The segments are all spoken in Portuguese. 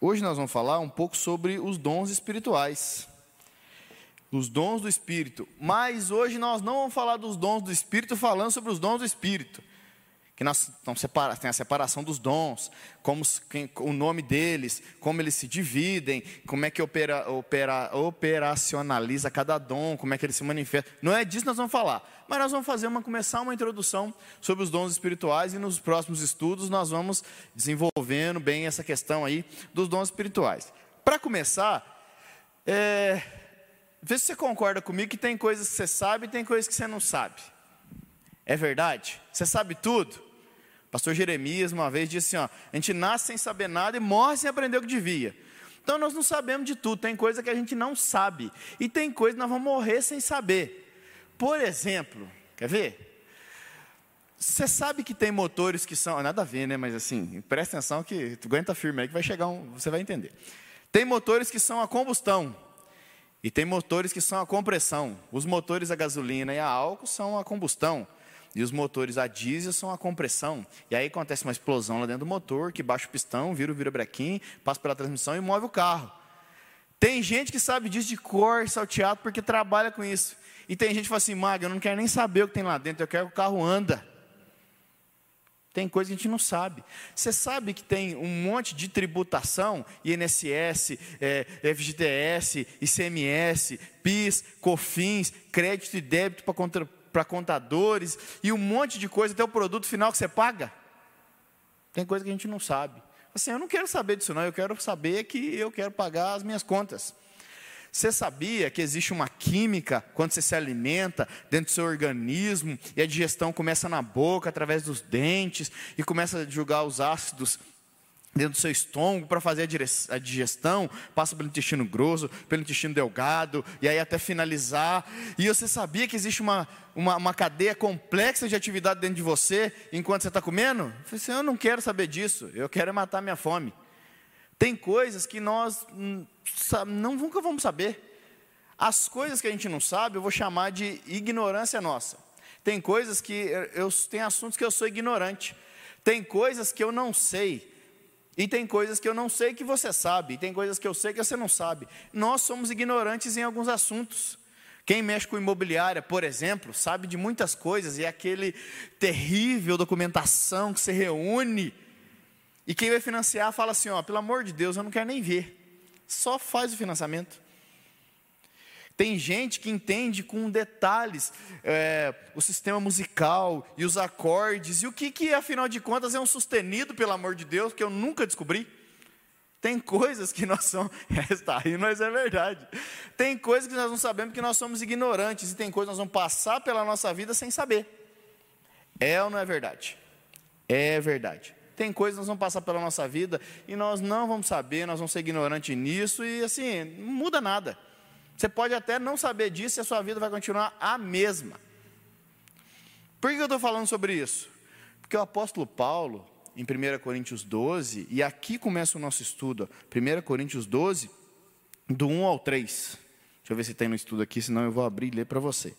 Hoje nós vamos falar um pouco sobre os dons espirituais. Os dons do Espírito. Mas hoje nós não vamos falar dos dons do Espírito falando sobre os dons do Espírito que nós separa, tem a separação dos dons, como quem, o nome deles, como eles se dividem, como é que opera, opera, operacionaliza cada dom, como é que ele se manifesta. Não é disso que nós vamos falar, mas nós vamos fazer uma começar uma introdução sobre os dons espirituais e nos próximos estudos nós vamos desenvolvendo bem essa questão aí dos dons espirituais. Para começar, é, vê se você concorda comigo que tem coisas que você sabe e tem coisas que você não sabe. É verdade? Você sabe tudo? Pastor Jeremias uma vez disse assim: ó, a gente nasce sem saber nada e morre sem aprender o que devia. Então nós não sabemos de tudo, tem coisa que a gente não sabe, e tem coisa que nós vamos morrer sem saber. Por exemplo, quer ver? Você sabe que tem motores que são. Nada a ver, né? Mas assim, presta atenção que aguenta firme aí que vai chegar um. Você vai entender. Tem motores que são a combustão. E tem motores que são a compressão. Os motores a gasolina e a álcool são a combustão. E os motores a diesel são a compressão. E aí acontece uma explosão lá dentro do motor, que baixa o pistão, vira o virabrequim, passa pela transmissão e move o carro. Tem gente que sabe disso de cor, salteado, porque trabalha com isso. E tem gente que fala assim, Maga, eu não quero nem saber o que tem lá dentro, eu quero que o carro anda. Tem coisa que a gente não sabe. Você sabe que tem um monte de tributação, INSS, é, FGTS, ICMS, PIS, COFINS, crédito e débito para contadores e um monte de coisa até o produto final que você paga. Tem coisa que a gente não sabe. Assim, eu não quero saber disso não, eu quero saber que eu quero pagar as minhas contas. Você sabia que existe uma química quando você se alimenta dentro do seu organismo e a digestão começa na boca, através dos dentes, e começa a julgar os ácidos dentro do seu estômago para fazer a digestão, passa pelo intestino grosso, pelo intestino delgado, e aí até finalizar. E você sabia que existe uma, uma, uma cadeia complexa de atividade dentro de você enquanto você está comendo? Eu falei assim, eu não quero saber disso, eu quero matar minha fome. Tem coisas que nós hum, não, nunca vamos saber. As coisas que a gente não sabe, eu vou chamar de ignorância nossa. Tem coisas que eu tem assuntos que eu sou ignorante. Tem coisas que eu não sei e tem coisas que eu não sei que você sabe, e tem coisas que eu sei que você não sabe. Nós somos ignorantes em alguns assuntos. Quem mexe com imobiliária, por exemplo, sabe de muitas coisas, e é aquele terrível documentação que se reúne. E quem vai financiar fala assim: ó, pelo amor de Deus, eu não quero nem ver. Só faz o financiamento. Tem gente que entende com detalhes é, o sistema musical e os acordes, e o que, que, afinal de contas, é um sustenido, pelo amor de Deus, que eu nunca descobri. Tem coisas que nós somos. É, está aí, mas é verdade. Tem coisas que nós não sabemos que nós somos ignorantes, e tem coisas que nós vamos passar pela nossa vida sem saber. É ou não é verdade? É verdade. Tem coisas que nós vamos passar pela nossa vida e nós não vamos saber, nós vamos ser ignorantes nisso, e assim, não muda nada. Você pode até não saber disso e a sua vida vai continuar a mesma. Por que eu estou falando sobre isso? Porque o apóstolo Paulo, em 1 Coríntios 12, e aqui começa o nosso estudo, 1 Coríntios 12, do 1 ao 3. Deixa eu ver se tem no estudo aqui, senão eu vou abrir e ler para você.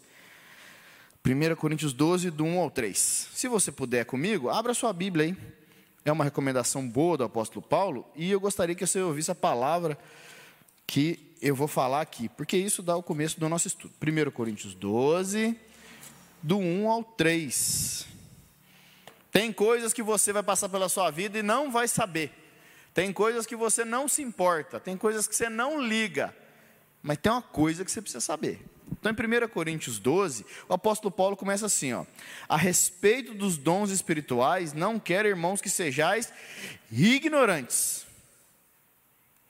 1 Coríntios 12, do 1 ao 3. Se você puder comigo, abra sua Bíblia aí. É uma recomendação boa do apóstolo Paulo, e eu gostaria que você ouvisse a palavra que eu vou falar aqui, porque isso dá o começo do nosso estudo. 1 Coríntios 12, do 1 ao 3. Tem coisas que você vai passar pela sua vida e não vai saber. Tem coisas que você não se importa, tem coisas que você não liga. Mas tem uma coisa que você precisa saber. Então, em 1 Coríntios 12, o apóstolo Paulo começa assim: ó, a respeito dos dons espirituais, não quero, irmãos, que sejais ignorantes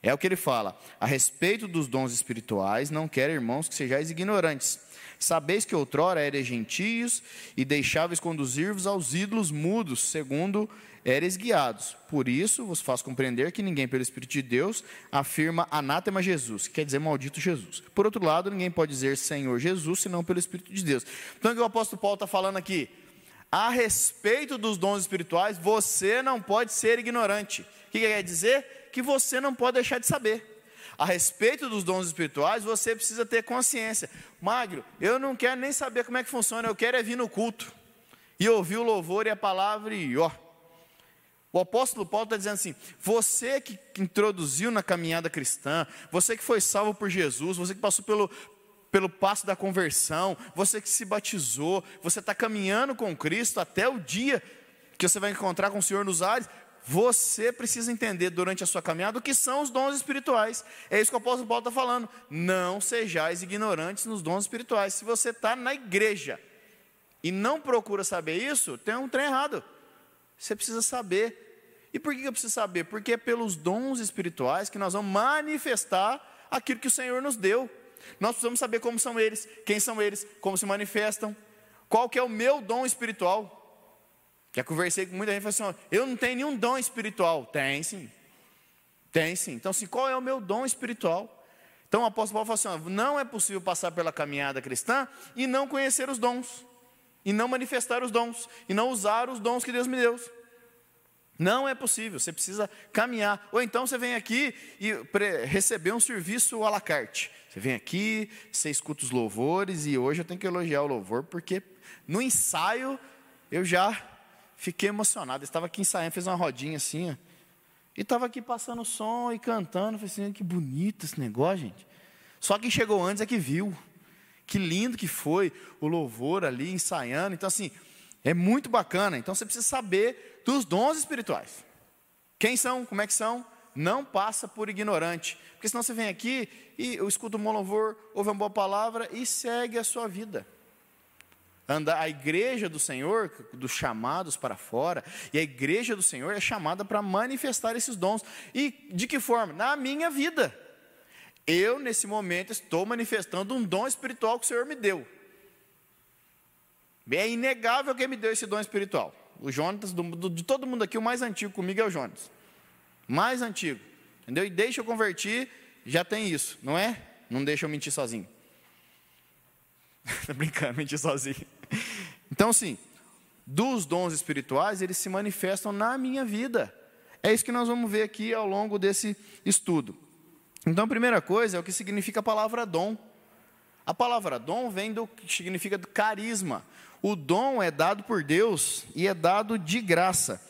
é o que ele fala. A respeito dos dons espirituais, não quero, irmãos, que sejais ignorantes. Sabeis que outrora eres gentios e deixáveis conduzir-vos aos ídolos mudos, segundo eres guiados. Por isso vos faço compreender que ninguém, pelo Espírito de Deus, afirma anátema Jesus, que quer dizer maldito Jesus. Por outro lado, ninguém pode dizer Senhor Jesus, senão pelo Espírito de Deus. Então, o que o apóstolo Paulo está falando aqui? A respeito dos dons espirituais, você não pode ser ignorante. O que quer dizer? que você não pode deixar de saber. A respeito dos dons espirituais, você precisa ter consciência. Magro, eu não quero nem saber como é que funciona, eu quero é vir no culto e ouvir o louvor e a palavra e ó. O apóstolo Paulo está dizendo assim: você que introduziu na caminhada cristã, você que foi salvo por Jesus, você que passou pelo, pelo passo da conversão, você que se batizou, você está caminhando com Cristo até o dia que você vai encontrar com o Senhor nos ares, você precisa entender durante a sua caminhada o que são os dons espirituais. É isso que o apóstolo Paulo está falando. Não sejais ignorantes nos dons espirituais. Se você está na igreja e não procura saber isso, tem um trem errado. Você precisa saber. E por que eu preciso saber? Porque é pelos dons espirituais que nós vamos manifestar aquilo que o Senhor nos deu. Nós precisamos saber como são eles, quem são eles, como se manifestam, qual que é o meu dom espiritual. Já conversei com muita gente e falei assim: eu não tenho nenhum dom espiritual. Tem sim. Tem sim. Então, assim, qual é o meu dom espiritual? Então o apóstolo Paulo falou assim: não é possível passar pela caminhada cristã e não conhecer os dons, e não manifestar os dons, e não usar os dons que Deus me deu. Não é possível, você precisa caminhar. Ou então você vem aqui e receber um serviço à la carte. Você vem aqui, você escuta os louvores, e hoje eu tenho que elogiar o louvor, porque no ensaio eu já Fiquei emocionado. estava aqui ensaiando, fez uma rodinha assim, ó, e estava aqui passando som e cantando. Falei assim, que bonito esse negócio, gente. Só quem chegou antes é que viu. Que lindo que foi o louvor ali ensaiando. Então, assim, é muito bacana. Então, você precisa saber dos dons espirituais. Quem são? Como é que são? Não passa por ignorante. Porque senão você vem aqui e escuta um bom louvor, ouve uma boa palavra e segue a sua vida a igreja do Senhor, dos chamados para fora, e a igreja do Senhor é chamada para manifestar esses dons. E de que forma? Na minha vida. Eu, nesse momento, estou manifestando um dom espiritual que o Senhor me deu. É inegável que me deu esse dom espiritual. O Jonas, do, do, de todo mundo aqui, o mais antigo comigo é o Jonas. Mais antigo. Entendeu? E deixa eu convertir, já tem isso, não é? Não deixa eu mentir sozinho. Estou brincando, mentir sozinho. Então, assim, dos dons espirituais, eles se manifestam na minha vida. É isso que nós vamos ver aqui ao longo desse estudo. Então, a primeira coisa é o que significa a palavra dom. A palavra dom vem do que significa carisma. O dom é dado por Deus e é dado de graça.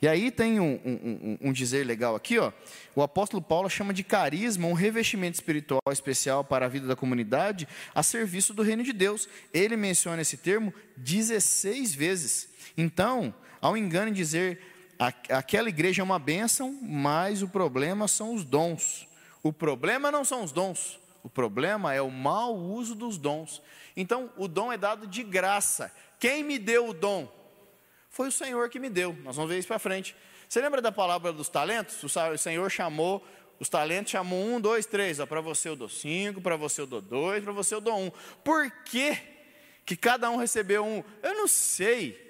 E aí tem um, um, um, dizer legal aqui, ó. O apóstolo Paulo chama de carisma um revestimento espiritual especial para a vida da comunidade a serviço do reino de Deus. Ele menciona esse termo 16 vezes. Então, ao engano em dizer aquela igreja é uma bênção, mas o problema são os dons. O problema não são os dons, o problema é o mau uso dos dons. Então, o dom é dado de graça. Quem me deu o dom? Foi o Senhor que me deu. Nós vamos ver isso para frente. Você lembra da palavra dos talentos? O Senhor chamou os talentos, chamou um, dois, três. Para você eu dou cinco, para você eu dou dois, para você eu dou um. Por que, que cada um recebeu um? Eu não sei.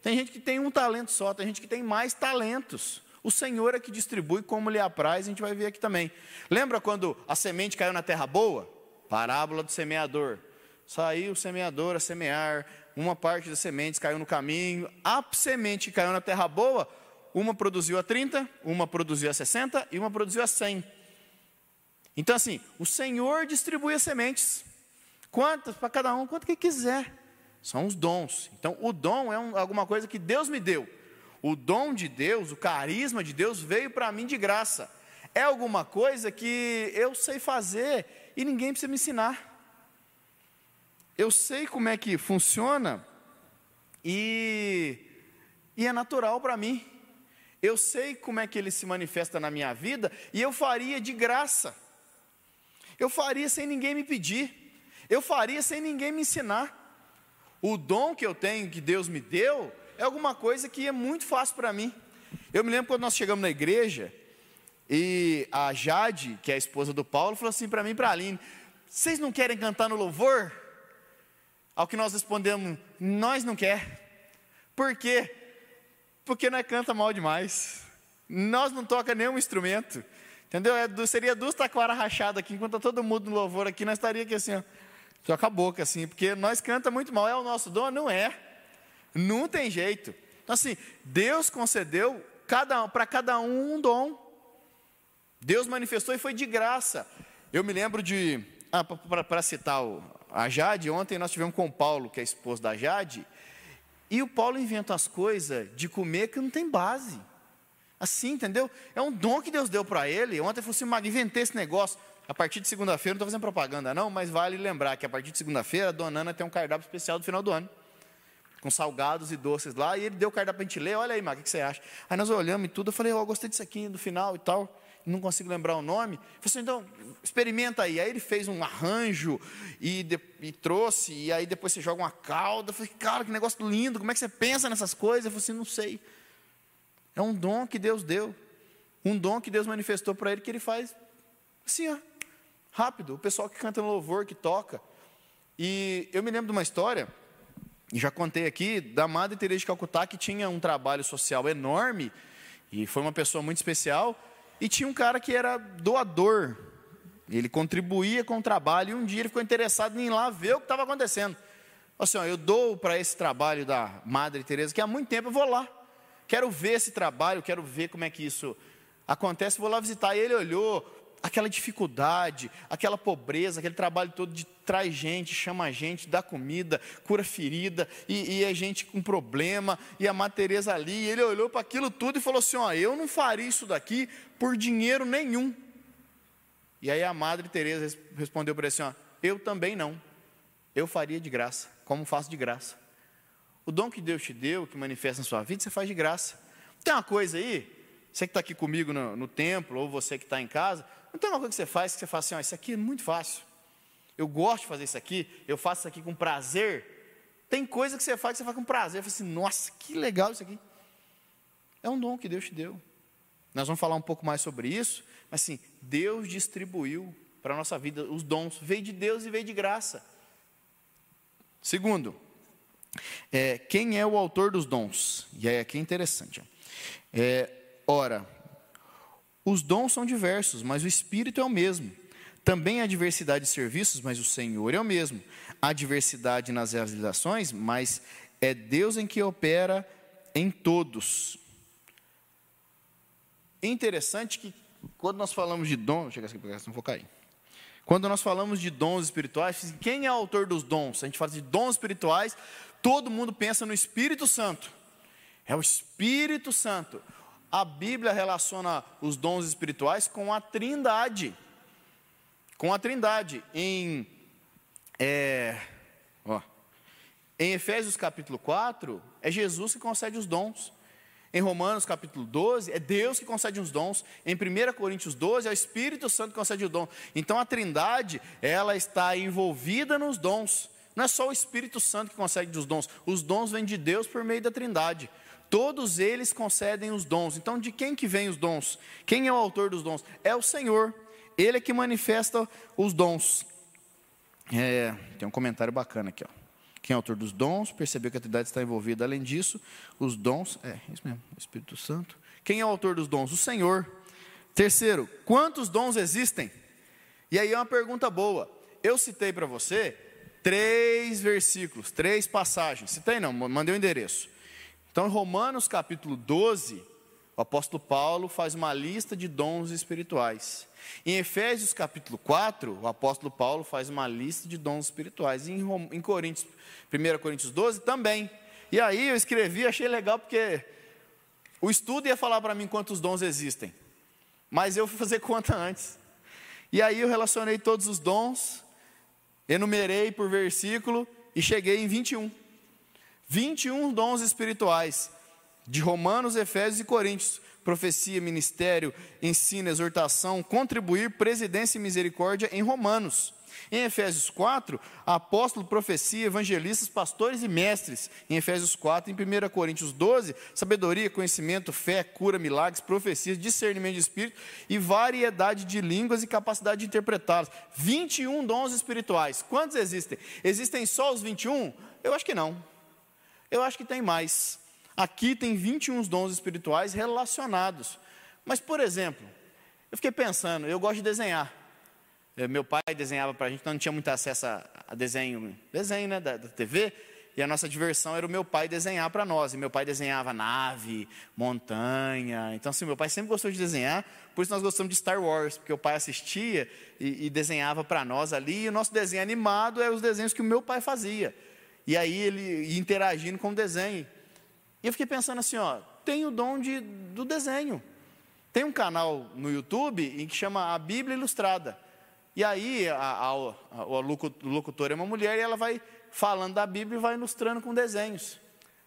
Tem gente que tem um talento só, tem gente que tem mais talentos. O Senhor é que distribui como lhe apraz, a gente vai ver aqui também. Lembra quando a semente caiu na terra boa? Parábola do semeador. Saiu o semeador a semear, uma parte das sementes caiu no caminho, a semente caiu na terra boa, uma produziu a 30, uma produziu a 60 e uma produziu a 100. Então, assim, o Senhor distribui as sementes. Quantas? Para cada um, quanto que quiser. São os dons. Então, o dom é um, alguma coisa que Deus me deu. O dom de Deus, o carisma de Deus veio para mim de graça. É alguma coisa que eu sei fazer e ninguém precisa me ensinar eu sei como é que funciona e, e é natural para mim. Eu sei como é que ele se manifesta na minha vida e eu faria de graça. Eu faria sem ninguém me pedir. Eu faria sem ninguém me ensinar. O dom que eu tenho, que Deus me deu, é alguma coisa que é muito fácil para mim. Eu me lembro quando nós chegamos na igreja e a Jade, que é a esposa do Paulo, falou assim para mim e para a Aline: Vocês não querem cantar no louvor? Ao que nós respondemos, nós não quer. Por quê? Porque nós canta mal demais. Nós não toca nenhum instrumento. Entendeu? É, seria duas taquaras rachadas aqui, enquanto tá todo mundo no louvor aqui, nós estaria aqui assim, ó, só com a boca assim, porque nós canta muito mal. É o nosso dom? Não é. Não tem jeito. Então assim, Deus concedeu cada, para cada um um dom. Deus manifestou e foi de graça. Eu me lembro de, ah, para citar o, a Jade, ontem nós tivemos com o Paulo, que é esposo da Jade, e o Paulo inventa as coisas de comer que não tem base. Assim, entendeu? É um dom que Deus deu para ele. Ontem eu falei assim, inventei esse negócio. A partir de segunda-feira, não estou fazendo propaganda não, mas vale lembrar que a partir de segunda-feira, a dona Ana tem um cardápio especial do final do ano. Com salgados e doces lá, e ele deu o cardápio para a gente ler. Olha aí, Mag, o que você acha? Aí nós olhamos e tudo, eu falei, oh, eu gostei disso aqui no final e tal não consigo lembrar o nome. Eu falei assim, então, experimenta aí. Aí ele fez um arranjo e, de, e, trouxe, e aí depois você joga uma calda. Eu falei, cara, que negócio lindo, como é que você pensa nessas coisas? Eu falei assim, não sei. É um dom que Deus deu. Um dom que Deus manifestou para ele que ele faz assim, ó, rápido. O pessoal que canta no louvor, que toca. E eu me lembro de uma história, e já contei aqui, da Madre Teresa de Calcutá, que tinha um trabalho social enorme, e foi uma pessoa muito especial, e tinha um cara que era doador. Ele contribuía com o trabalho e um dia ele ficou interessado em ir lá ver o que estava acontecendo. Assim, ó, eu dou para esse trabalho da Madre Teresa que há muito tempo eu vou lá. Quero ver esse trabalho, quero ver como é que isso acontece, vou lá visitar. E ele olhou, aquela dificuldade, aquela pobreza, aquele trabalho todo de traz gente, chama gente, dá comida, cura ferida, e, e é gente com problema, e a Matereza ali, ele olhou para aquilo tudo e falou assim: ó, eu não faria isso daqui por dinheiro nenhum. E aí a Madre Teresa respondeu para ele assim: ó, eu também não. Eu faria de graça, como faço de graça. O dom que Deus te deu, que manifesta na sua vida, você faz de graça. Tem uma coisa aí, você que está aqui comigo no, no templo, ou você que está em casa, não tem uma coisa que você faz que você fala assim, ó, isso aqui é muito fácil. Eu gosto de fazer isso aqui, eu faço isso aqui com prazer. Tem coisa que você faz que você faz com prazer. Eu falo assim, nossa, que legal isso aqui. É um dom que Deus te deu. Nós vamos falar um pouco mais sobre isso, mas assim, Deus distribuiu para a nossa vida os dons. Veio de Deus e veio de graça. Segundo, é, quem é o autor dos dons? E aí aqui é interessante. É, ora, os dons são diversos, mas o Espírito é o mesmo. Também há diversidade de serviços, mas o Senhor é o mesmo. Há diversidade nas realizações, mas é Deus em que opera em todos. É interessante que quando nós falamos de dons, chega aqui porque não vou cair. Quando nós falamos de dons espirituais, quem é o autor dos dons? A gente fala de dons espirituais, todo mundo pensa no Espírito Santo. É o Espírito Santo a Bíblia relaciona os dons espirituais com a trindade. Com a trindade. Em, é, ó, em Efésios capítulo 4, é Jesus que concede os dons. Em Romanos capítulo 12, é Deus que concede os dons. Em 1 Coríntios 12, é o Espírito Santo que concede o dom. Então a trindade, ela está envolvida nos dons. Não é só o Espírito Santo que concede os dons. Os dons vêm de Deus por meio da trindade. Todos eles concedem os dons. Então, de quem que vem os dons? Quem é o autor dos dons? É o Senhor. Ele é que manifesta os dons. É, tem um comentário bacana aqui, ó. Quem é o autor dos dons? Percebeu que a Trindade está envolvida. Além disso, os dons. É, isso mesmo, Espírito Santo. Quem é o autor dos dons? O Senhor. Terceiro, quantos dons existem? E aí é uma pergunta boa. Eu citei para você três versículos, três passagens. Citei não, mandei o endereço. Então, em Romanos capítulo 12, o apóstolo Paulo faz uma lista de dons espirituais. Em Efésios capítulo 4, o apóstolo Paulo faz uma lista de dons espirituais. E em, Coríntios, 1 Coríntios 12 também. E aí eu escrevi, achei legal porque o estudo ia falar para mim quantos dons existem. Mas eu fui fazer conta antes. E aí eu relacionei todos os dons, enumerei por versículo e cheguei em 21. 21 dons espirituais, de Romanos, Efésios e Coríntios: profecia, ministério, ensino, exortação, contribuir, presidência e misericórdia em Romanos. Em Efésios 4, apóstolo, profecia, evangelistas, pastores e mestres. Em Efésios 4, em 1 Coríntios 12, sabedoria, conhecimento, fé, cura, milagres, profecias, discernimento de espírito e variedade de línguas e capacidade de interpretá-las. 21 dons espirituais. Quantos existem? Existem só os 21? Eu acho que não. Eu acho que tem mais. Aqui tem 21 dons espirituais relacionados. Mas, por exemplo, eu fiquei pensando, eu gosto de desenhar. Eh, meu pai desenhava para a gente, então não tinha muito acesso a, desenho, desenho né, da, da TV, e a nossa diversão era o meu pai desenhar para nós. E meu pai desenhava nave, montanha. Então, assim, meu pai sempre gostou de desenhar, por isso nós gostamos de Star Wars, porque o pai assistia e, e desenhava para nós ali. E o nosso desenho animado é os desenhos que o meu pai fazia. E aí ele interagindo com o desenho. E eu fiquei pensando assim, ó, tem o dom de, do desenho. Tem um canal no YouTube em que chama A Bíblia Ilustrada. E aí a, a, a, o locutor é uma mulher e ela vai falando da Bíblia e vai ilustrando com desenhos.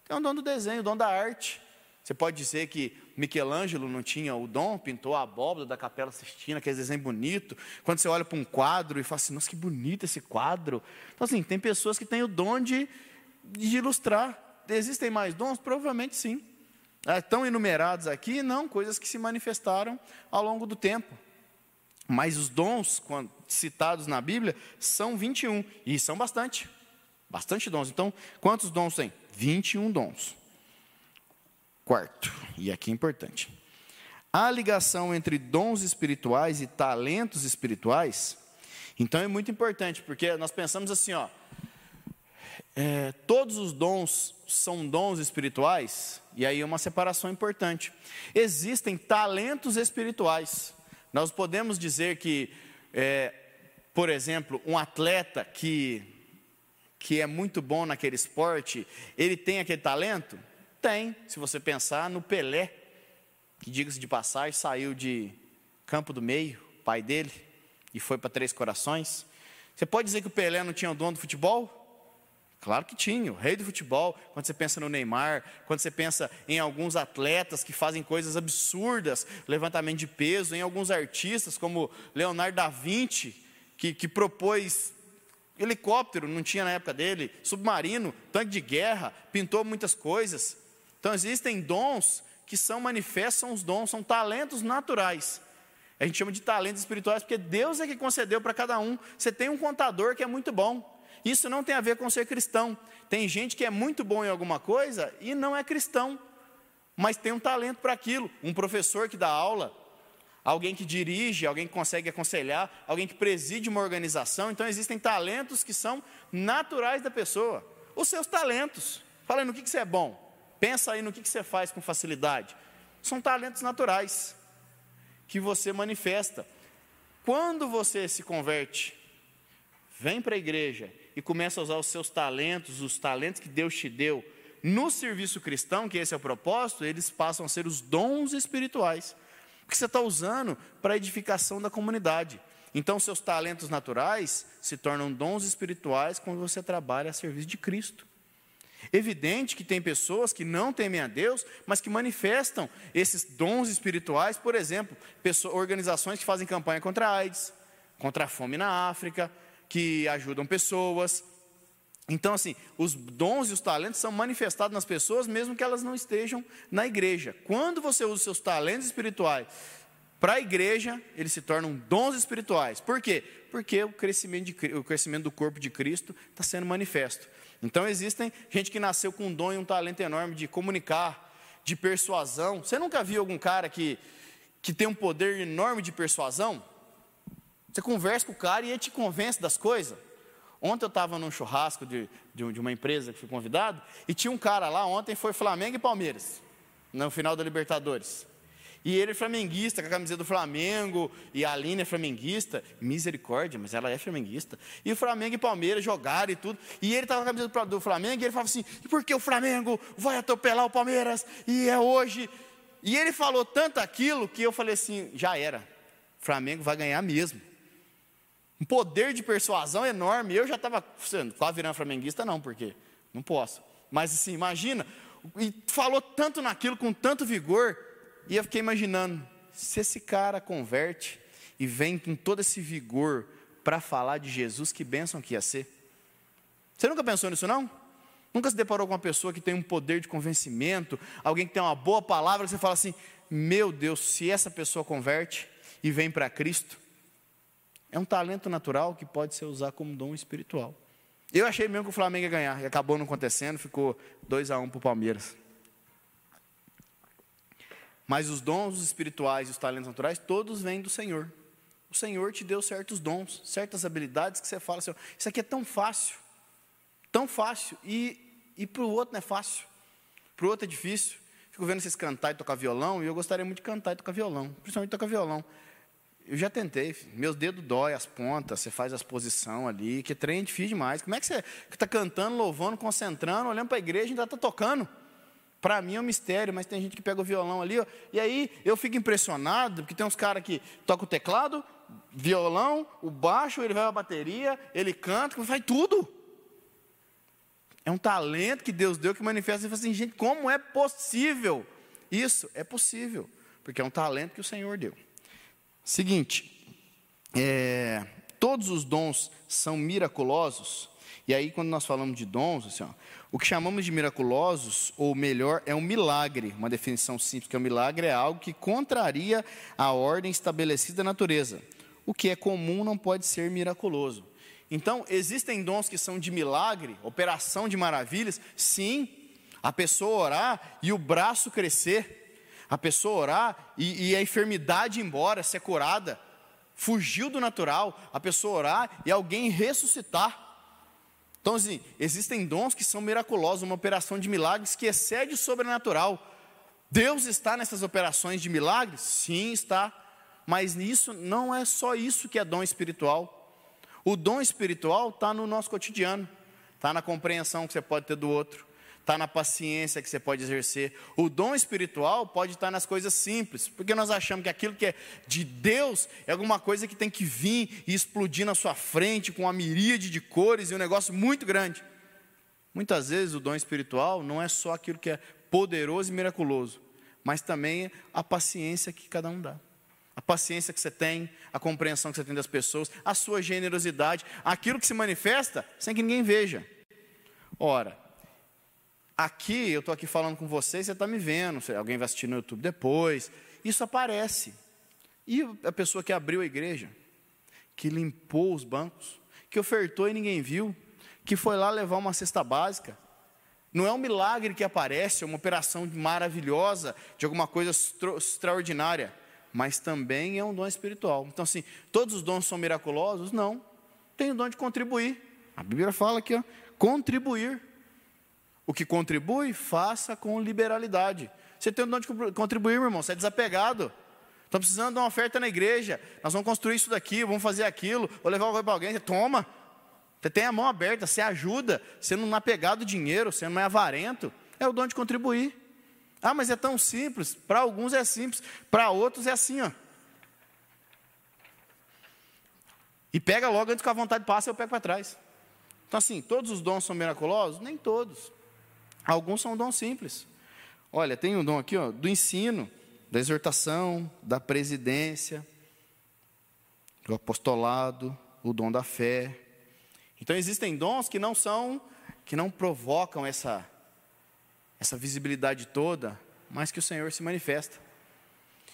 Tem um dom do desenho, o dom da arte. Você pode dizer que Michelangelo não tinha o dom, pintou a abóbora da Capela Sistina, aquele desenho bonito. Quando você olha para um quadro e fala assim, nossa, que bonito esse quadro. Então, assim, tem pessoas que têm o dom de, de ilustrar. Existem mais dons? Provavelmente sim. Estão enumerados aqui? Não, coisas que se manifestaram ao longo do tempo. Mas os dons citados na Bíblia são 21, e são bastante. Bastante dons. Então, quantos dons tem? 21 dons. Quarto, e aqui é importante. A ligação entre dons espirituais e talentos espirituais, então é muito importante, porque nós pensamos assim, ó, é, todos os dons são dons espirituais, e aí é uma separação importante. Existem talentos espirituais. Nós podemos dizer que, é, por exemplo, um atleta que, que é muito bom naquele esporte, ele tem aquele talento? Tem, se você pensar no Pelé, que diga-se de passagem, saiu de Campo do Meio, pai dele, e foi para Três Corações. Você pode dizer que o Pelé não tinha o dono do futebol? Claro que tinha, o rei do futebol. Quando você pensa no Neymar, quando você pensa em alguns atletas que fazem coisas absurdas, levantamento de peso, em alguns artistas como Leonardo da Vinci, que, que propôs helicóptero, não tinha na época dele, submarino, tanque de guerra, pintou muitas coisas. Então existem dons que são manifestos, são os dons, são talentos naturais. A gente chama de talentos espirituais porque Deus é que concedeu para cada um. Você tem um contador que é muito bom. Isso não tem a ver com ser cristão. Tem gente que é muito bom em alguma coisa e não é cristão, mas tem um talento para aquilo. Um professor que dá aula, alguém que dirige, alguém que consegue aconselhar, alguém que preside uma organização. Então existem talentos que são naturais da pessoa. Os seus talentos. Fala aí, no que, que você é bom? Pensa aí no que, você faz com facilidade. São talentos naturais que você manifesta. Quando você se converte, vem para a igreja e começa a usar os seus talentos, os talentos que Deus te deu, no serviço cristão, que esse é o propósito, eles passam a ser os dons espirituais, que você está usando para a edificação da comunidade. Então, seus talentos naturais se tornam dons espirituais quando você trabalha a serviço de Cristo. Evidente que tem pessoas que não temem a Deus, mas que manifestam esses dons espirituais, por exemplo, pessoas, organizações que fazem campanha contra a AIDS, contra a fome na África, que ajudam pessoas. Então, assim, os dons e os talentos são manifestados nas pessoas, mesmo que elas não estejam na igreja. Quando você usa os seus talentos espirituais para a igreja, eles se tornam dons espirituais. Por quê? Porque o crescimento, de, o crescimento do corpo de Cristo está sendo manifesto. Então existem gente que nasceu com um dom e um talento enorme de comunicar, de persuasão. Você nunca viu algum cara que, que tem um poder enorme de persuasão? Você conversa com o cara e ele te convence das coisas. Ontem eu estava num churrasco de, de, de, uma empresa que fui convidado, e tinha um cara lá, ontem foi Flamengo e Palmeiras, no final da Libertadores. E ele é flamenguista, com a camiseta do Flamengo, e a Aline é flamenguista, misericórdia, mas ela é flamenguista. E o Flamengo e Palmeiras jogaram e tudo. E ele estava com a camiseta do Flamengo, e ele falava assim: por que o Flamengo vai atropelar o Palmeiras? E é hoje. E ele falou tanto aquilo que eu falei assim: já era, Flamengo vai ganhar mesmo. Um poder de persuasão enorme. Eu já estava quase virando flamenguista, não, porque não posso. Mas assim, imagina, e falou tanto naquilo com tanto vigor e eu fiquei imaginando, se esse cara converte e vem com todo esse vigor para falar de Jesus, que bênção que ia ser. Você nunca pensou nisso, não? Nunca se deparou com uma pessoa que tem um poder de convencimento, alguém que tem uma boa palavra, você fala assim: meu Deus, se essa pessoa converte e vem para Cristo, é um talento natural que pode ser usado como dom espiritual. Eu achei mesmo que o Flamengo ia ganhar, e acabou não acontecendo, ficou 2 a 1 um para o Palmeiras. Mas os dons espirituais e os talentos naturais, todos vêm do Senhor. O Senhor te deu certos dons, certas habilidades que você fala assim: isso aqui é tão fácil, tão fácil, e, e para o outro não é fácil, para o outro é difícil. Fico vendo vocês cantar e tocar violão, e eu gostaria muito de cantar e tocar violão, principalmente tocar violão. Eu já tentei, meus dedos dói as pontas, você faz as posições ali, que trem é difícil demais. Como é que você está cantando, louvando, concentrando, olhando para a igreja e ainda está tocando? Para mim é um mistério, mas tem gente que pega o violão ali, ó, e aí eu fico impressionado, porque tem uns caras que tocam o teclado, violão, o baixo, ele vai a bateria, ele canta, faz tudo. É um talento que Deus deu que manifesta e fala assim, gente, como é possível? Isso é possível, porque é um talento que o Senhor deu. Seguinte, é, todos os dons são miraculosos, e aí quando nós falamos de dons, assim, ó, o que chamamos de miraculosos, ou melhor, é um milagre, uma definição simples, que é um milagre é algo que contraria a ordem estabelecida da natureza. O que é comum não pode ser miraculoso. Então, existem dons que são de milagre, operação de maravilhas? Sim. A pessoa orar e o braço crescer, a pessoa orar e, e a enfermidade ir embora, ser curada, fugiu do natural, a pessoa orar e alguém ressuscitar. Então, assim, existem dons que são miraculosos, uma operação de milagres que excede o sobrenatural. Deus está nessas operações de milagres? Sim, está. Mas nisso não é só isso que é dom espiritual. O dom espiritual está no nosso cotidiano, está na compreensão que você pode ter do outro, está na paciência que você pode exercer. O dom espiritual pode estar nas coisas simples, porque nós achamos que aquilo que é de Deus é alguma coisa que tem que vir e explodir na sua frente com uma miríade de cores e um negócio muito grande. Muitas vezes o dom espiritual não é só aquilo que é poderoso e miraculoso, mas também a paciência que cada um dá a paciência que você tem, a compreensão que você tem das pessoas, a sua generosidade, aquilo que se manifesta sem que ninguém veja. Ora, aqui eu estou aqui falando com vocês, você está me vendo, alguém vai assistir no YouTube depois, isso aparece. E a pessoa que abriu a igreja, que limpou os bancos, que ofertou e ninguém viu, que foi lá levar uma cesta básica, não é um milagre que aparece, é uma operação maravilhosa, de alguma coisa extraordinária mas também é um dom espiritual. Então, assim, todos os dons são miraculosos? Não. Tem o dom de contribuir. A Bíblia fala aqui, ó, contribuir. O que contribui, faça com liberalidade. Você tem o dom de contribuir, meu irmão, você é desapegado. Estão precisando de uma oferta na igreja. Nós vamos construir isso daqui, vamos fazer aquilo, vou levar o para alguém. Você toma. Você tem a mão aberta, você ajuda, você não é apegado dinheiro, você não é avarento. É o dom de contribuir. Ah, mas é tão simples. Para alguns é simples, para outros é assim, ó. E pega logo antes que a vontade passe, eu pego para trás. Então, assim, todos os dons são miraculosos? Nem todos. Alguns são dons simples. Olha, tem um dom aqui, ó, do ensino, da exortação, da presidência, do apostolado, o dom da fé. Então existem dons que não são, que não provocam essa essa visibilidade toda, mas que o Senhor se manifesta.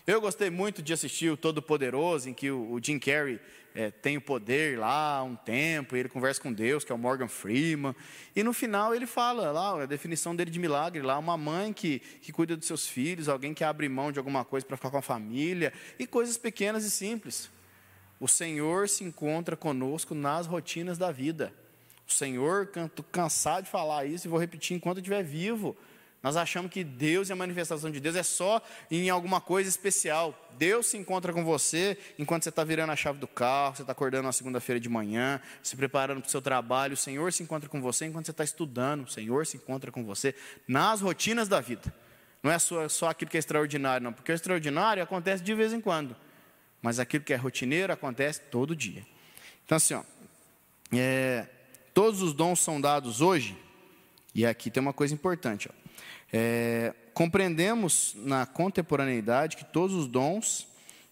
Eu gostei muito de assistir o Todo-Poderoso, em que o, Jim Carrey é, tem o poder lá há um tempo, e ele conversa com Deus, que é o Morgan Freeman, e no final ele fala lá, a definição dele de milagre, lá, uma mãe que, que cuida dos seus filhos, alguém que abre mão de alguma coisa para ficar com a família, e coisas pequenas e simples. O Senhor se encontra conosco nas rotinas da vida. O Senhor, estou cansado de falar isso e vou repetir enquanto eu estiver vivo. Nós achamos que Deus e a manifestação de Deus é só em alguma coisa especial. Deus se encontra com você enquanto você está virando a chave do carro, você está acordando na segunda-feira de manhã, se preparando para o seu trabalho. O Senhor se encontra com você enquanto você está estudando. O Senhor se encontra com você nas rotinas da vida. Não é só, só aquilo que é extraordinário, não, porque o extraordinário acontece de vez em quando, mas aquilo que é rotineiro acontece todo dia. Então, assim, ó, é, todos os dons são dados hoje, e aqui tem uma coisa importante. Ó, é, compreendemos na contemporaneidade que todos os dons,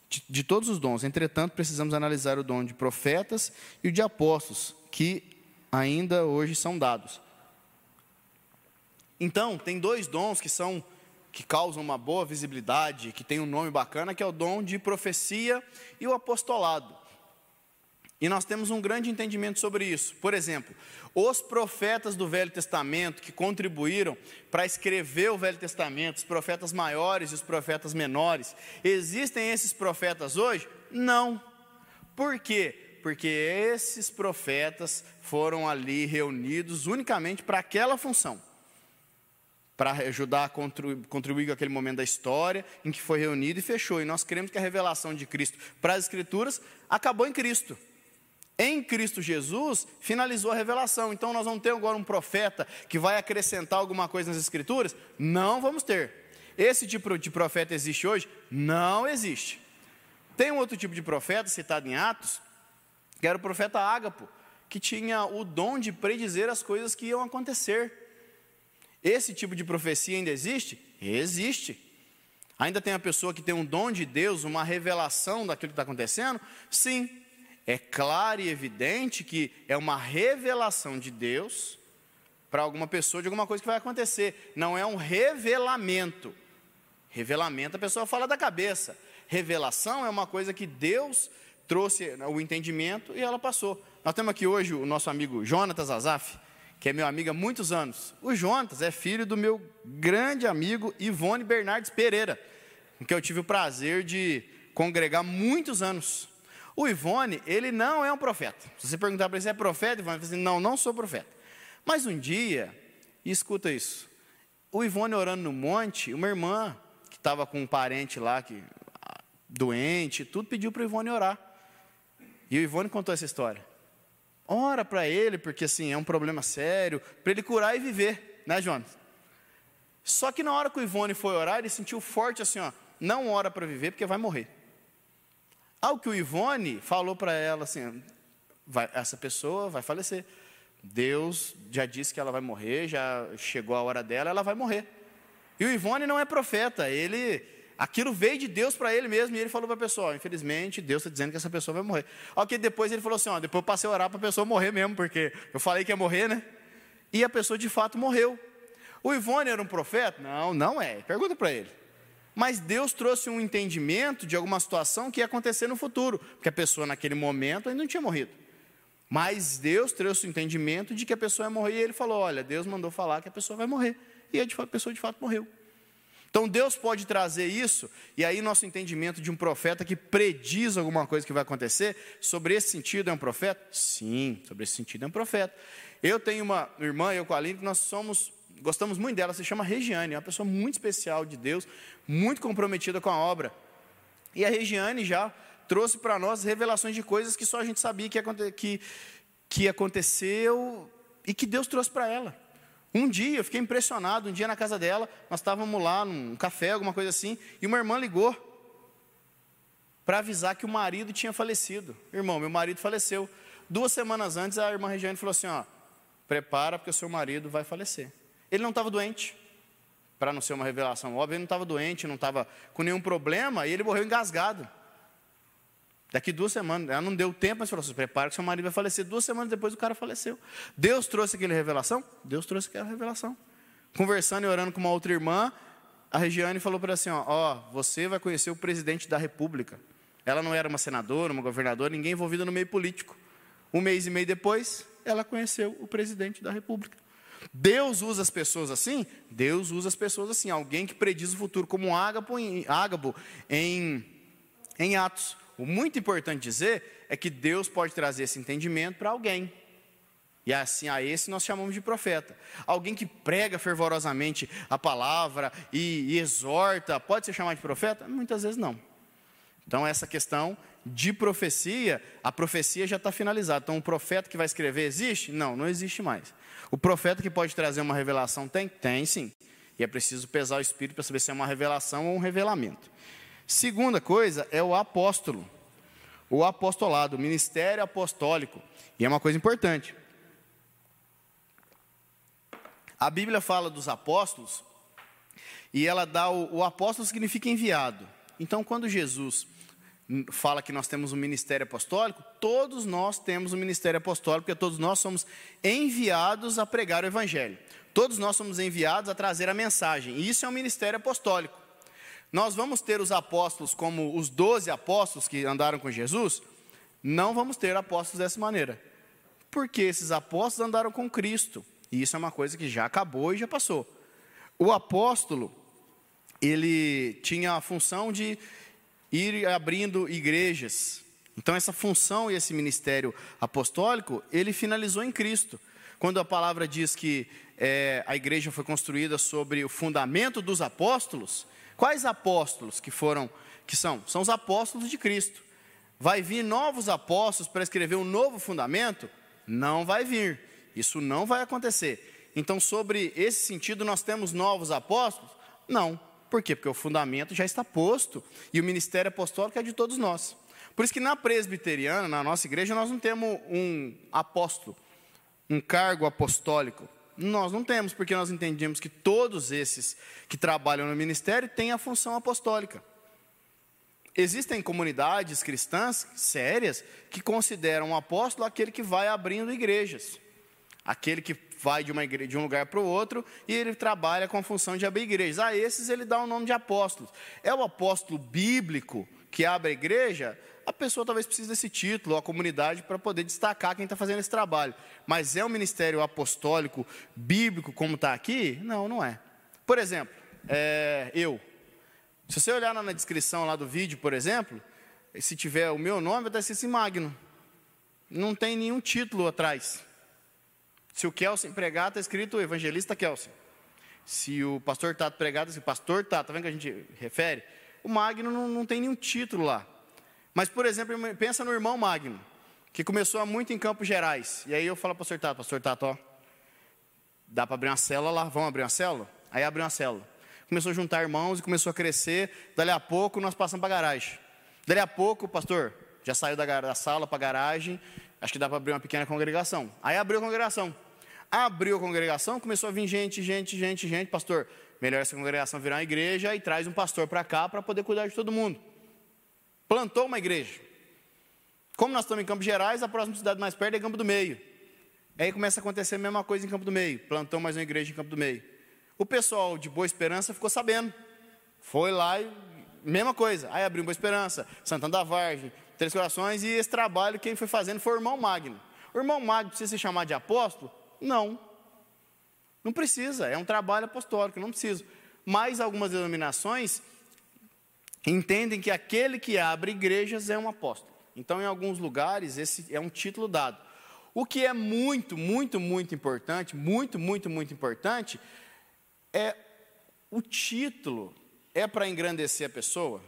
de, de, todos os dons, entretanto, precisamos analisar o dom de profetas e o de apóstolos, que ainda hoje são dados. Então, tem dois dons que são que causam uma boa visibilidade, que tem um nome bacana, que é o dom de profecia e o apostolado. E nós temos um grande entendimento sobre isso. Por exemplo, os profetas do Velho Testamento que contribuíram para escrever o Velho Testamento, os profetas maiores e os profetas menores, existem esses profetas hoje? Não. Por quê? Porque esses profetas foram ali reunidos unicamente para aquela função para ajudar a contribuir com aquele momento da história em que foi reunido e fechou. E nós cremos que a revelação de Cristo para as Escrituras acabou em Cristo. Em Cristo Jesus, finalizou a revelação. Então nós vamos ter agora um profeta que vai acrescentar alguma coisa nas Escrituras? Não vamos ter. Esse tipo de profeta existe hoje? Não existe. Tem um outro tipo de profeta citado em Atos, que era o profeta Ágapo, que tinha o dom de predizer as coisas que iam acontecer. Esse tipo de profecia ainda existe? Existe. Ainda tem a pessoa que tem um dom de Deus, uma revelação daquilo que está acontecendo? Sim. É claro e evidente que é uma revelação de Deus para alguma pessoa de alguma coisa que vai acontecer. Não é um revelamento. Revelamento a pessoa fala da cabeça. Revelação é uma coisa que Deus trouxe o entendimento e ela passou. Nós temos aqui hoje o nosso amigo Jonatas Azaf, que é meu amigo há muitos anos. O Jonatas é filho do meu grande amigo Ivone Bernardes Pereira, com quem eu tive o prazer de congregar muitos anos. O Ivone, ele não é um profeta. Se você perguntar para ele se é profeta, Ivone vai dizer, não, não sou profeta. Mas um dia, escuta isso, o Ivone orando no monte, uma irmã que estava com um parente lá, que, ah, doente, tudo, pediu para o Ivone orar. E o Ivone contou essa história. Ora para ele, porque assim, é um problema sério, para ele curar e viver, né, Jonas? Só que na hora que o Ivone foi orar, ele sentiu forte assim, ó, não ora para viver, porque vai morrer. Ao que o Ivone falou para ela assim: essa pessoa vai falecer. Deus já disse que ela vai morrer, já chegou a hora dela, ela vai morrer. E o Ivone não é profeta, ele aquilo veio de Deus para ele mesmo, e ele falou para a pessoa: infelizmente, Deus está dizendo que essa pessoa vai morrer. Que depois ele falou assim: ó, depois eu passei a orar para a pessoa morrer mesmo, porque eu falei que ia morrer, né? E a pessoa de fato morreu. O Ivone era um profeta? Não, não é. Pergunta para ele mas Deus trouxe um entendimento de alguma situação que ia acontecer no futuro, porque a pessoa naquele momento ainda não tinha morrido. Mas Deus trouxe o entendimento de que a pessoa ia morrer e ele falou: Olha, Deus mandou falar que a pessoa vai morrer. E a pessoa de fato morreu. Então Deus pode trazer isso, e aí nosso entendimento de um profeta que prediz alguma coisa que vai acontecer, sobre esse sentido é um profeta? Sim, sobre esse sentido é um profeta. Eu tenho uma irmã, eu com a Aline, que nós somos gostamos muito dela, se chama Regiane, é uma pessoa muito especial de Deus, muito comprometida com a obra. E a Regiane já trouxe para nós revelações de coisas que só a gente sabia que, que, que aconteceu e que Deus trouxe para ela. Um dia eu fiquei impressionado, um dia na casa dela, nós estávamos lá num café, alguma coisa assim, e uma irmã ligou para avisar que o marido tinha falecido. Irmão, meu marido faleceu. Duas semanas antes, a irmã Regiane falou assim: ó, prepara porque o seu marido vai falecer. Ele não estava doente, para não ser uma revelação óbvia, ele não estava doente, não estava com nenhum problema, e ele morreu engasgado. Daqui duas semanas, ela não deu tempo, mas falou: se prepara que seu marido vai falecer. Duas semanas depois o cara faleceu. Deus trouxe aquela revelação? Deus trouxe aquela revelação. Conversando e orando com uma outra irmã, a Regiane falou para ela assim: ó, ó, você vai conhecer o presidente da república. Ela não era uma senadora, uma governadora, ninguém envolvido no meio político. Um mês e meio depois, ela conheceu o presidente da república. Deus usa as pessoas assim? Deus usa as pessoas assim. Alguém que prediz o futuro, como em, Ágabo em, em Atos. O muito importante dizer é que Deus pode trazer esse entendimento para alguém. E assim, a esse nós chamamos de profeta. Alguém que prega fervorosamente a palavra e, e exorta, pode ser chamado de profeta? Muitas vezes não. Então, essa questão de profecia, a profecia já está finalizada. Então, o profeta que vai escrever existe? Não, não existe mais. O profeta que pode trazer uma revelação tem? Tem sim. E é preciso pesar o espírito para saber se é uma revelação ou um revelamento. Segunda coisa é o apóstolo. O apostolado, o ministério apostólico. E é uma coisa importante. A Bíblia fala dos apóstolos e ela dá o, o apóstolo significa enviado. Então, quando Jesus fala que nós temos um ministério apostólico, todos nós temos um ministério apostólico, porque todos nós somos enviados a pregar o evangelho. Todos nós somos enviados a trazer a mensagem. E isso é um ministério apostólico. Nós vamos ter os apóstolos como os doze apóstolos que andaram com Jesus? Não vamos ter apóstolos dessa maneira. Porque esses apóstolos andaram com Cristo. E isso é uma coisa que já acabou e já passou. O apóstolo, ele tinha a função de ir abrindo igrejas. Então, essa função e esse ministério apostólico, ele finalizou em Cristo. Quando a palavra diz que é, a igreja foi construída sobre o fundamento dos apóstolos, quais apóstolos que foram, que são? São os apóstolos de Cristo. Vai vir novos apóstolos para escrever um novo fundamento? Não vai vir. Isso não vai acontecer. Então, sobre esse sentido, nós temos novos apóstolos? Não. Por quê? Porque o fundamento já está posto e o ministério apostólico é de todos nós. Por isso que na presbiteriana, na nossa igreja, nós não temos um apóstolo, um cargo apostólico. Nós não temos, porque nós entendemos que todos esses que trabalham no ministério têm a função apostólica. Existem comunidades cristãs sérias que consideram o apóstolo aquele que vai abrindo igrejas, aquele que vai de, uma igreja, de um lugar para o outro e ele trabalha com a função de abrir igrejas. A esses ele dá o nome de apóstolos. É o apóstolo bíblico que abre a igreja? A pessoa talvez precise desse título, a comunidade, para poder destacar quem está fazendo esse trabalho. Mas é um ministério apostólico, bíblico, como está aqui? Não, não é. Por exemplo, é, eu. Se você olhar na descrição lá do vídeo, por exemplo, se tiver o meu nome, vai estar assim Magno. Não tem nenhum título atrás. Se o Kelsen pregar, está escrito evangelista Kelsen. Se o pastor Tato pregar, está escrito pastor Tato. Está vendo que a gente refere? O Magno não, não tem nenhum título lá. Mas, por exemplo, pensa no irmão Magno, que começou há muito em Campos Gerais. E aí eu falo para o pastor Tato, pastor Tato, ó, dá para abrir uma célula lá, vamos abrir uma célula? Aí abriu uma célula. Começou a juntar irmãos e começou a crescer. Dali a pouco nós passamos para a garagem. Dali a pouco, pastor, já saiu da, da sala para a garagem. Acho que dá para abrir uma pequena congregação. Aí abriu a congregação. Abriu a congregação, começou a vir gente, gente, gente, gente. Pastor, melhor essa congregação virar uma igreja e traz um pastor para cá para poder cuidar de todo mundo. Plantou uma igreja. Como nós estamos em Campos Gerais, a próxima cidade mais perto é Campo do Meio. Aí começa a acontecer a mesma coisa em Campo do Meio. Plantou mais uma igreja em Campo do Meio. O pessoal de Boa Esperança ficou sabendo. Foi lá e mesma coisa. Aí abriu Boa Esperança, Santana da Vargem, Três Corações, e esse trabalho quem foi fazendo foi o irmão Magno. O irmão Magno precisa se chamar de apóstolo? Não. Não precisa, é um trabalho apostólico, não precisa. Mas algumas denominações entendem que aquele que abre igrejas é um apóstolo. Então, em alguns lugares, esse é um título dado. O que é muito, muito, muito importante, muito, muito, muito importante, é o título é para engrandecer a pessoa?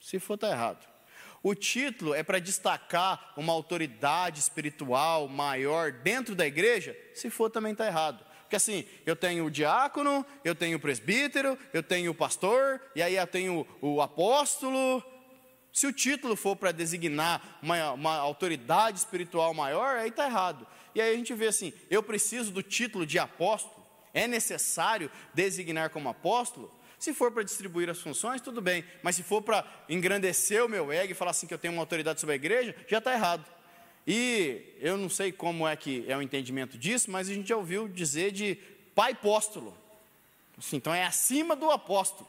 Se for, está errado. O título é para destacar uma autoridade espiritual maior dentro da igreja? Se for, também está errado. Porque assim, eu tenho o diácono, eu tenho o presbítero, eu tenho o pastor, e aí eu tenho o apóstolo. Se o título for para designar uma, uma autoridade espiritual maior, aí está errado. E aí a gente vê assim: eu preciso do título de apóstolo, é necessário designar como apóstolo? Se for para distribuir as funções, tudo bem. Mas se for para engrandecer o meu ego e falar assim que eu tenho uma autoridade sobre a igreja, já está errado. E eu não sei como é que é o entendimento disso, mas a gente já ouviu dizer de pai apóstolo. Assim, então é acima do apóstolo.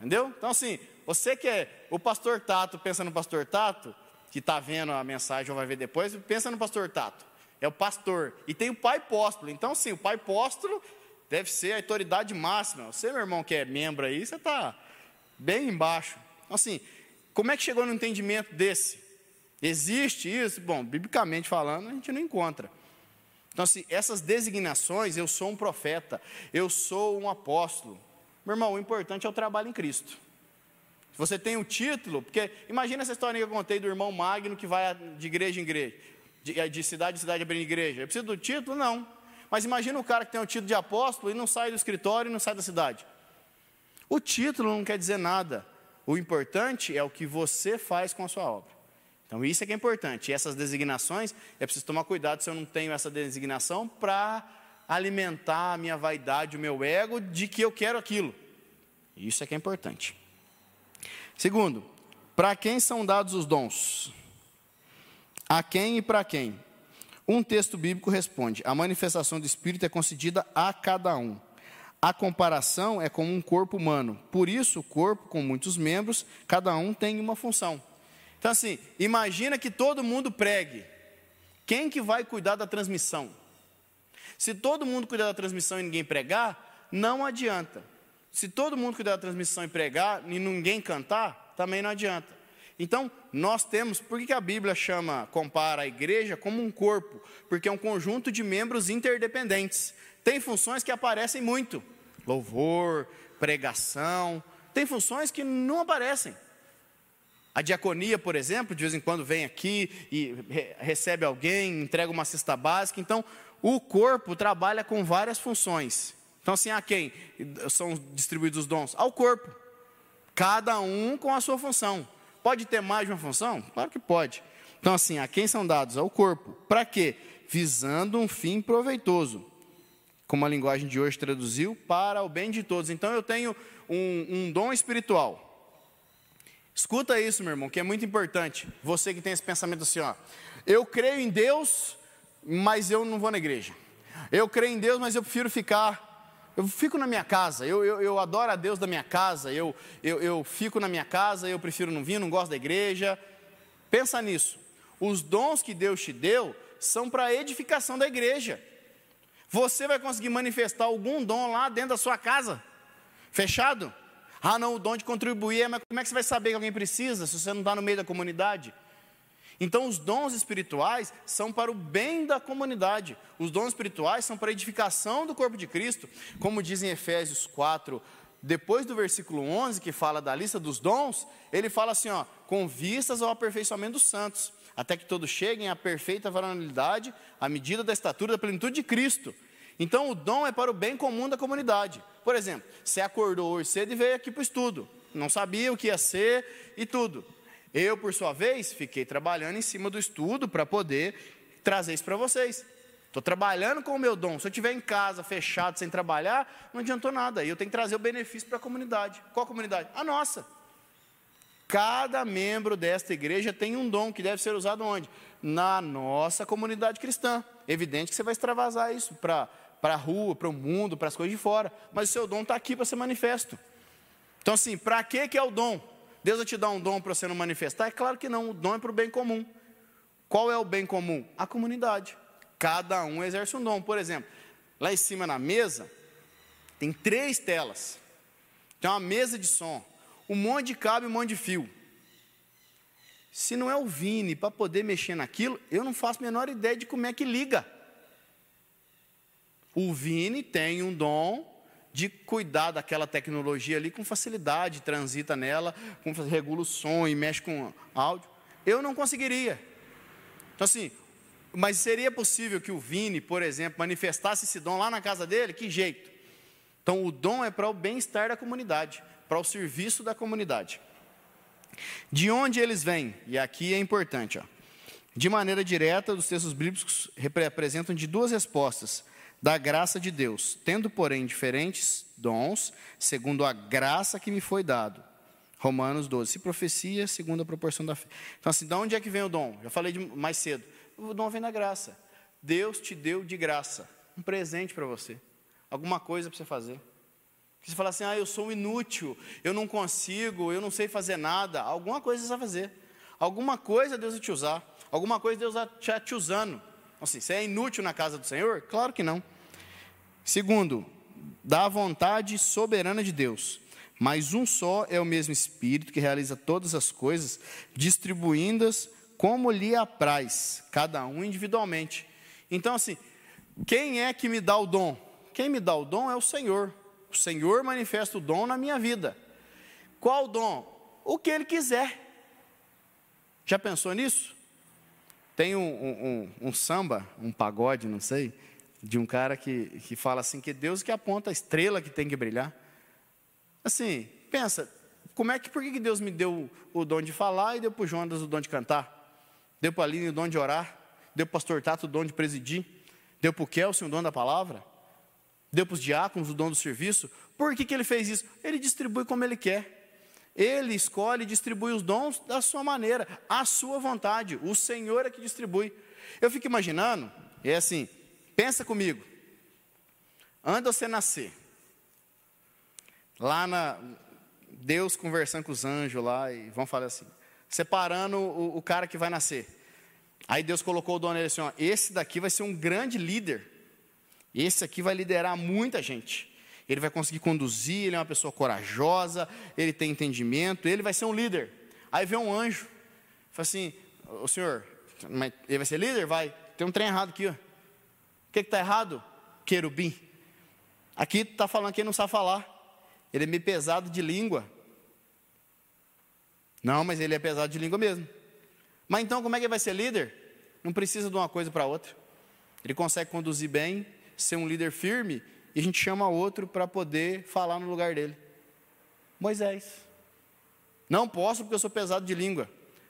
Entendeu? Então, assim, você que é o pastor Tato, pensa no pastor Tato, que está vendo a mensagem ou vai ver depois, pensa no pastor Tato. É o pastor. E tem o pai apóstolo. Então, sim, o pai apóstolo deve ser a autoridade máxima. Você, meu irmão, que é membro aí, você está bem embaixo. Então, assim, como é que chegou no entendimento desse? Existe isso? Bom, biblicamente falando, a gente não encontra. Então, assim, essas designações, eu sou um profeta, eu sou um apóstolo. Meu irmão, o importante é o trabalho em Cristo. Você tem um título, porque imagina essa história que eu contei do irmão Magno que vai de igreja em igreja, de, de cidade em cidade abrindo igreja. Eu preciso do título? Não. Mas imagina o cara que tem o título de apóstolo e não sai do escritório e não sai da cidade. O título não quer dizer nada. O importante é o que você faz com a sua obra. Então isso é que é importante. E essas designações, é preciso tomar cuidado se eu não tenho essa designação para alimentar a minha vaidade, o meu ego de que eu quero aquilo. Isso é que é importante. Segundo, para quem são dados os dons? A quem e para quem? Um texto bíblico responde: a manifestação do Espírito é concedida a cada um. A comparação é como um corpo humano. Por isso, o corpo, com muitos membros, cada um tem uma função. Então, assim, imagina que todo mundo pregue. Quem que vai cuidar da transmissão? Se todo mundo cuidar da transmissão e ninguém pregar, não adianta. Se todo mundo cuidar da transmissão e pregar e ninguém cantar, também não adianta. Então, nós temos, por que a Bíblia chama, compara a igreja como um corpo? Porque é um conjunto de membros interdependentes. Tem funções que aparecem muito: louvor, pregação. Tem funções que não aparecem. A diaconia, por exemplo, de vez em quando vem aqui e recebe alguém, entrega uma cesta básica. Então, o corpo trabalha com várias funções. Então, assim, a quem são distribuídos os dons? Ao corpo. Cada um com a sua função. Pode ter mais de uma função? Claro que pode. Então, assim, a quem são dados? Ao corpo. Para quê? Visando um fim proveitoso. Como a linguagem de hoje traduziu, para o bem de todos. Então, eu tenho um, um dom espiritual. Escuta isso, meu irmão, que é muito importante. Você que tem esse pensamento assim, ó. Eu creio em Deus, mas eu não vou na igreja. Eu creio em Deus, mas eu prefiro ficar eu fico na minha casa, eu, eu, eu adoro a Deus da minha casa, eu, eu, eu fico na minha casa, eu prefiro não vir, não gosto da igreja. Pensa nisso. Os dons que Deus te deu são para a edificação da igreja. Você vai conseguir manifestar algum dom lá dentro da sua casa, fechado? Ah, não, o dom de contribuir, mas como é que você vai saber que alguém precisa se você não está no meio da comunidade? Então, os dons espirituais são para o bem da comunidade. Os dons espirituais são para a edificação do corpo de Cristo. Como diz em Efésios 4, depois do versículo 11, que fala da lista dos dons, ele fala assim: ó, com vistas ao aperfeiçoamento dos santos, até que todos cheguem à perfeita varonilidade, à medida da estatura da plenitude de Cristo. Então, o dom é para o bem comum da comunidade. Por exemplo, você acordou hoje cedo e veio aqui para o estudo, não sabia o que ia ser e tudo. Eu, por sua vez, fiquei trabalhando em cima do estudo para poder trazer isso para vocês. Estou trabalhando com o meu dom. Se eu estiver em casa, fechado, sem trabalhar, não adiantou nada. Eu tenho que trazer o benefício para a comunidade. Qual comunidade? A nossa. Cada membro desta igreja tem um dom que deve ser usado onde? Na nossa comunidade cristã. Evidente que você vai extravasar isso para a rua, para o mundo, para as coisas de fora. Mas o seu dom está aqui para ser manifesto. Então, assim, para que é o dom? Deus vai te dar um dom para você não manifestar? É claro que não, o dom é para o bem comum. Qual é o bem comum? A comunidade. Cada um exerce um dom. Por exemplo, lá em cima na mesa, tem três telas. Tem uma mesa de som, um monte de cabo e um monte de fio. Se não é o Vini para poder mexer naquilo, eu não faço a menor ideia de como é que liga. O Vini tem um dom de cuidar daquela tecnologia ali com facilidade, transita nela, com, regula o som e mexe com áudio. Eu não conseguiria. Então, assim, mas seria possível que o Vini, por exemplo, manifestasse esse dom lá na casa dele? Que jeito? Então, o dom é para o bem-estar da comunidade, para o serviço da comunidade. De onde eles vêm? E aqui é importante, ó. De maneira direta, os textos bíblicos representam de duas respostas da graça de Deus, tendo, porém, diferentes dons, segundo a graça que me foi dado. Romanos 12. Se profecia, segundo a proporção da fé. Então, assim, de onde é que vem o dom? Já falei de, mais cedo. O dom vem da graça. Deus te deu de graça um presente para você, alguma coisa para você fazer. Você fala assim, ah, eu sou inútil, eu não consigo, eu não sei fazer nada. Alguma coisa você vai fazer. Alguma coisa Deus vai te usar. Alguma coisa Deus está te usando. Assim, você é inútil na casa do Senhor? Claro que não. Segundo, da vontade soberana de Deus. Mas um só é o mesmo Espírito que realiza todas as coisas, distribuindo-as como lhe apraz, cada um individualmente. Então, assim, quem é que me dá o dom? Quem me dá o dom é o Senhor. O Senhor manifesta o dom na minha vida. Qual dom? O que Ele quiser. Já pensou nisso? Tem um, um, um, samba, um pagode, não sei, de um cara que, que fala assim, que Deus que aponta a estrela que tem que brilhar. Assim, pensa, como é que, por que Deus me deu o dom de falar e deu para o Jonas o dom de cantar? Deu para a Aline o dom de orar? Deu para o pastor Tato o dom de presidir? Deu para o Kelson o dom da palavra? Deu para os diáconos o dom do serviço? Por que, que ele fez isso? Ele distribui como ele quer. Ele escolhe e distribui os dons da sua maneira, à sua vontade. O Senhor é que distribui. Eu fico imaginando, é assim, pensa comigo. De você nascer, lá na Deus conversando com os anjos lá e vão falar assim, separando o, o cara que vai nascer. Aí Deus colocou o dono nele assim, ó, esse daqui vai ser um grande líder. Esse aqui vai liderar muita gente ele vai conseguir conduzir, ele é uma pessoa corajosa, ele tem entendimento, ele vai ser um líder. Aí vem um anjo, fala assim: o senhor, ele vai ser líder? Vai. Tem um trem errado aqui, ó. O que está errado? Querubim. Aqui está falando que ele não sabe falar. Ele é meio pesado de língua. Não, mas ele é pesado de língua mesmo. Mas então como é que ele vai ser líder? Não precisa de uma coisa para outra. Ele consegue conduzir bem, ser um líder firme, e a gente chama outro para poder falar no lugar dele. Moisés. Não posso porque eu sou pesado de língua.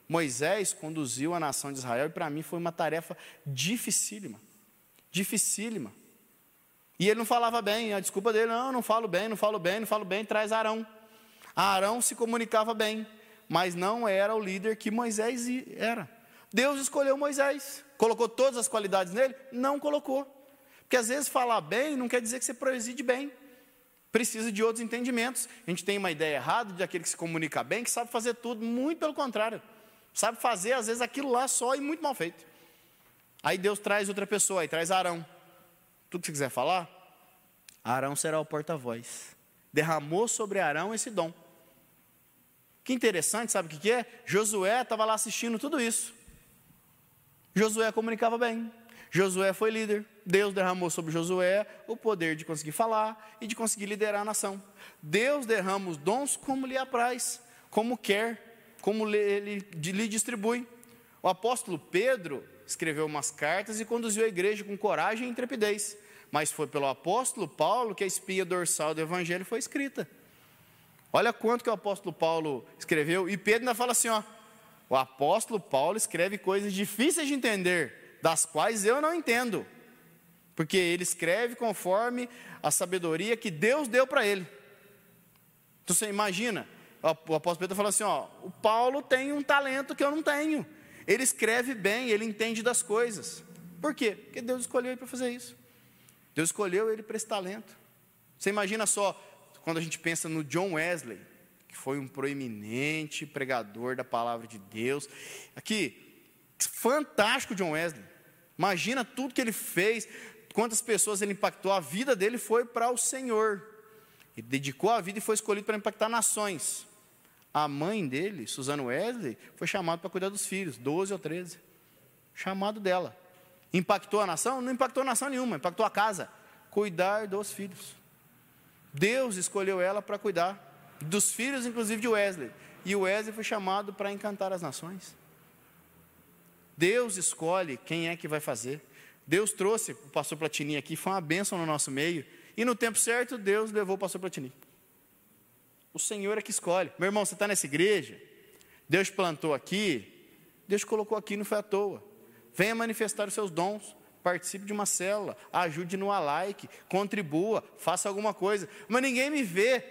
Moisés conduziu a nação de Israel e para mim foi uma tarefa dificílima. Dificílima. E ele não falava bem, a desculpa dele, não, não falo bem, não falo bem, não falo bem, traz Arão. Arão se comunicava bem, mas não era o líder que Moisés era. Deus escolheu Moisés. Colocou todas as qualidades nele? Não colocou. Porque às vezes falar bem não quer dizer que você preside bem. Precisa de outros entendimentos. A gente tem uma ideia errada de aquele que se comunica bem, que sabe fazer tudo, muito pelo contrário. Sabe fazer, às vezes, aquilo lá só e muito mal feito. Aí Deus traz outra pessoa, aí traz Arão. Tudo que você quiser falar, Arão será o porta-voz. Derramou sobre Arão esse dom. Que interessante, sabe o que é? Josué estava lá assistindo tudo isso. Josué comunicava bem. Josué foi líder. Deus derramou sobre Josué o poder de conseguir falar e de conseguir liderar a nação. Deus derrama os dons como lhe apraz, como quer, como ele lhe distribui. O apóstolo Pedro escreveu umas cartas e conduziu a igreja com coragem e intrepidez. Mas foi pelo apóstolo Paulo que a espinha dorsal do evangelho foi escrita. Olha quanto que o apóstolo Paulo escreveu, e Pedro ainda fala assim: ó, o apóstolo Paulo escreve coisas difíceis de entender, das quais eu não entendo, porque ele escreve conforme a sabedoria que Deus deu para ele. Então você imagina, o apóstolo Pedro fala assim: ó, o Paulo tem um talento que eu não tenho, ele escreve bem, ele entende das coisas. Por quê? Porque Deus escolheu ele para fazer isso. Deus escolheu ele para esse talento. Você imagina só, quando a gente pensa no John Wesley, que foi um proeminente pregador da palavra de Deus. Aqui, fantástico John Wesley. Imagina tudo que ele fez, quantas pessoas ele impactou. A vida dele foi para o Senhor. Ele dedicou a vida e foi escolhido para impactar nações. A mãe dele, Susana Wesley, foi chamada para cuidar dos filhos, 12 ou 13. Chamado dela. Impactou a nação? Não impactou a nação nenhuma, impactou a casa. Cuidar dos filhos. Deus escolheu ela para cuidar dos filhos, inclusive de Wesley. E o Wesley foi chamado para encantar as nações. Deus escolhe quem é que vai fazer. Deus trouxe o pastor Platini aqui, foi uma bênção no nosso meio. E no tempo certo, Deus levou o pastor Platini. O Senhor é que escolhe. Meu irmão, você está nessa igreja? Deus plantou aqui, Deus colocou aqui, não foi à toa. Venha manifestar os seus dons participe de uma célula, ajude no like, contribua, faça alguma coisa. Mas ninguém me vê,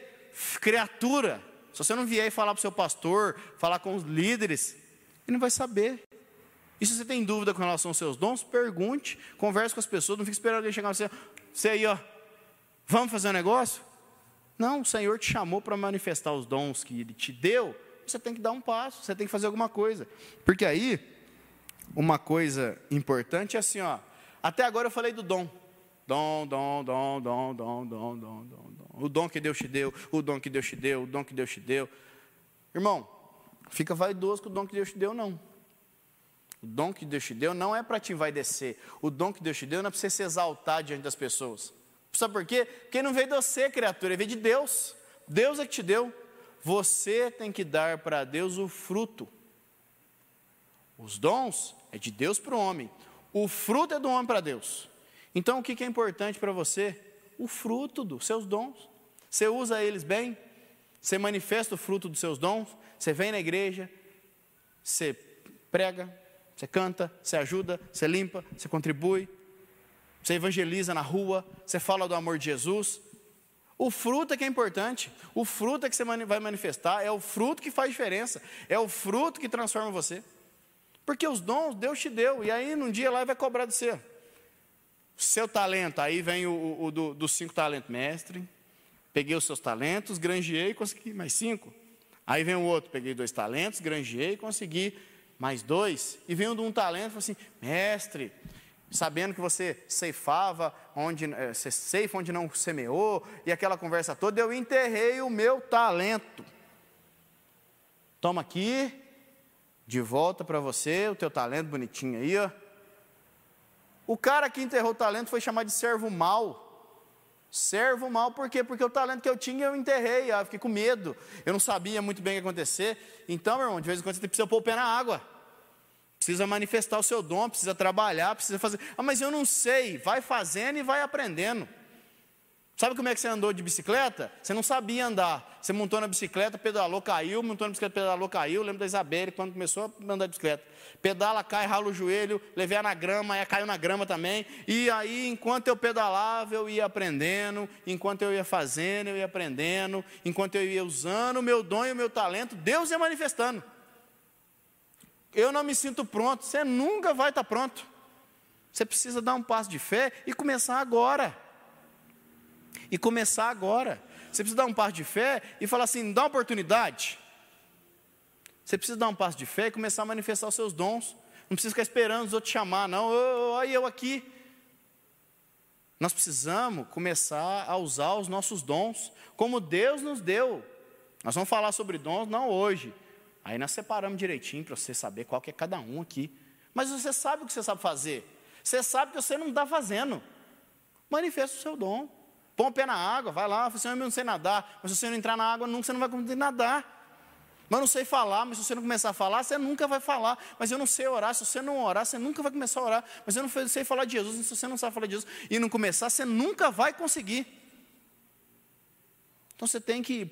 criatura. Se você não vier e falar para o seu pastor, falar com os líderes, ele não vai saber. E se você tem dúvida com relação aos seus dons, pergunte, converse com as pessoas, não fique esperando alguém chegar e você, você aí, ó, vamos fazer um negócio? Não, o Senhor te chamou para manifestar os dons que Ele te deu, você tem que dar um passo, você tem que fazer alguma coisa. Porque aí, uma coisa importante é assim, ó, até agora eu falei do dom. Dom, dom, dom, dom, dom, dom, dom, dom, dom. O dom que Deus te deu, o dom que Deus te deu, o dom que Deus te deu. Irmão, fica vaidoso com o dom que Deus te deu, não. O dom que Deus te deu não é para te envaidecer. O dom que Deus te deu não é para você se exaltar diante das pessoas. Sabe por quê? Porque não veio de você, criatura, veio de Deus. Deus é que te deu. Você tem que dar para Deus o fruto. Os dons é de Deus para o homem. O fruto é do homem para Deus. Então, o que é importante para você? O fruto dos seus dons. Você usa eles bem? Você manifesta o fruto dos seus dons? Você vem na igreja? Você prega? Você canta? Você ajuda? Você limpa? Você contribui? Você evangeliza na rua? Você fala do amor de Jesus? O fruto é que é importante. O fruto é que você vai manifestar. É o fruto que faz diferença. É o fruto que transforma você. Porque os dons Deus te deu, e aí num dia lá vai cobrar de você. Seu talento, aí vem o, o do, dos cinco talentos, mestre. Peguei os seus talentos, granjeei consegui mais cinco. Aí vem o outro, peguei dois talentos, granjeei consegui mais dois. E um de um talento e falou assim: mestre, sabendo que você ceifava onde eh, você ceifa onde não semeou, e aquela conversa toda, eu enterrei o meu talento. Toma aqui, de volta para você, o teu talento bonitinho aí, ó. O cara que enterrou o talento foi chamado de servo mau. Servo mal, por quê? Porque o talento que eu tinha eu enterrei, eu fiquei com medo, eu não sabia muito bem o que ia acontecer. Então, meu irmão, de vez em quando você precisa pôr o pé na água, precisa manifestar o seu dom, precisa trabalhar, precisa fazer. Ah, mas eu não sei, vai fazendo e vai aprendendo. Sabe como é que você andou de bicicleta? Você não sabia andar. Você montou na bicicleta, pedalou, caiu, montou na bicicleta, pedalou, caiu. Lembro da Isabelle quando começou a andar de bicicleta. Pedala, cai, rala o joelho, levei na grama, aí caiu na grama também. E aí, enquanto eu pedalava, eu ia aprendendo, enquanto eu ia fazendo, eu ia aprendendo, enquanto eu ia usando o meu dom e o meu talento, Deus ia manifestando. Eu não me sinto pronto. Você nunca vai estar pronto. Você precisa dar um passo de fé e começar agora e começar agora. Você precisa dar um passo de fé e falar assim: dá uma oportunidade. Você precisa dar um passo de fé e começar a manifestar os seus dons. Não precisa ficar esperando os outros chamar, não. Olha eu aqui. Nós precisamos começar a usar os nossos dons, como Deus nos deu. Nós vamos falar sobre dons não hoje. Aí nós separamos direitinho para você saber qual que é cada um aqui. Mas você sabe o que você sabe fazer. Você sabe que você não está fazendo. Manifesta o seu dom. Põe o pé na água, vai lá, você eu não sei nadar, mas se você não entrar na água, nunca você não vai conseguir nadar. Mas eu não sei falar, mas se você não começar a falar, você nunca vai falar. Mas eu não sei orar, se você não orar, você nunca vai começar a orar. Mas eu não sei falar de Jesus, se você não sabe falar de Jesus e não começar, você nunca vai conseguir. Então você tem que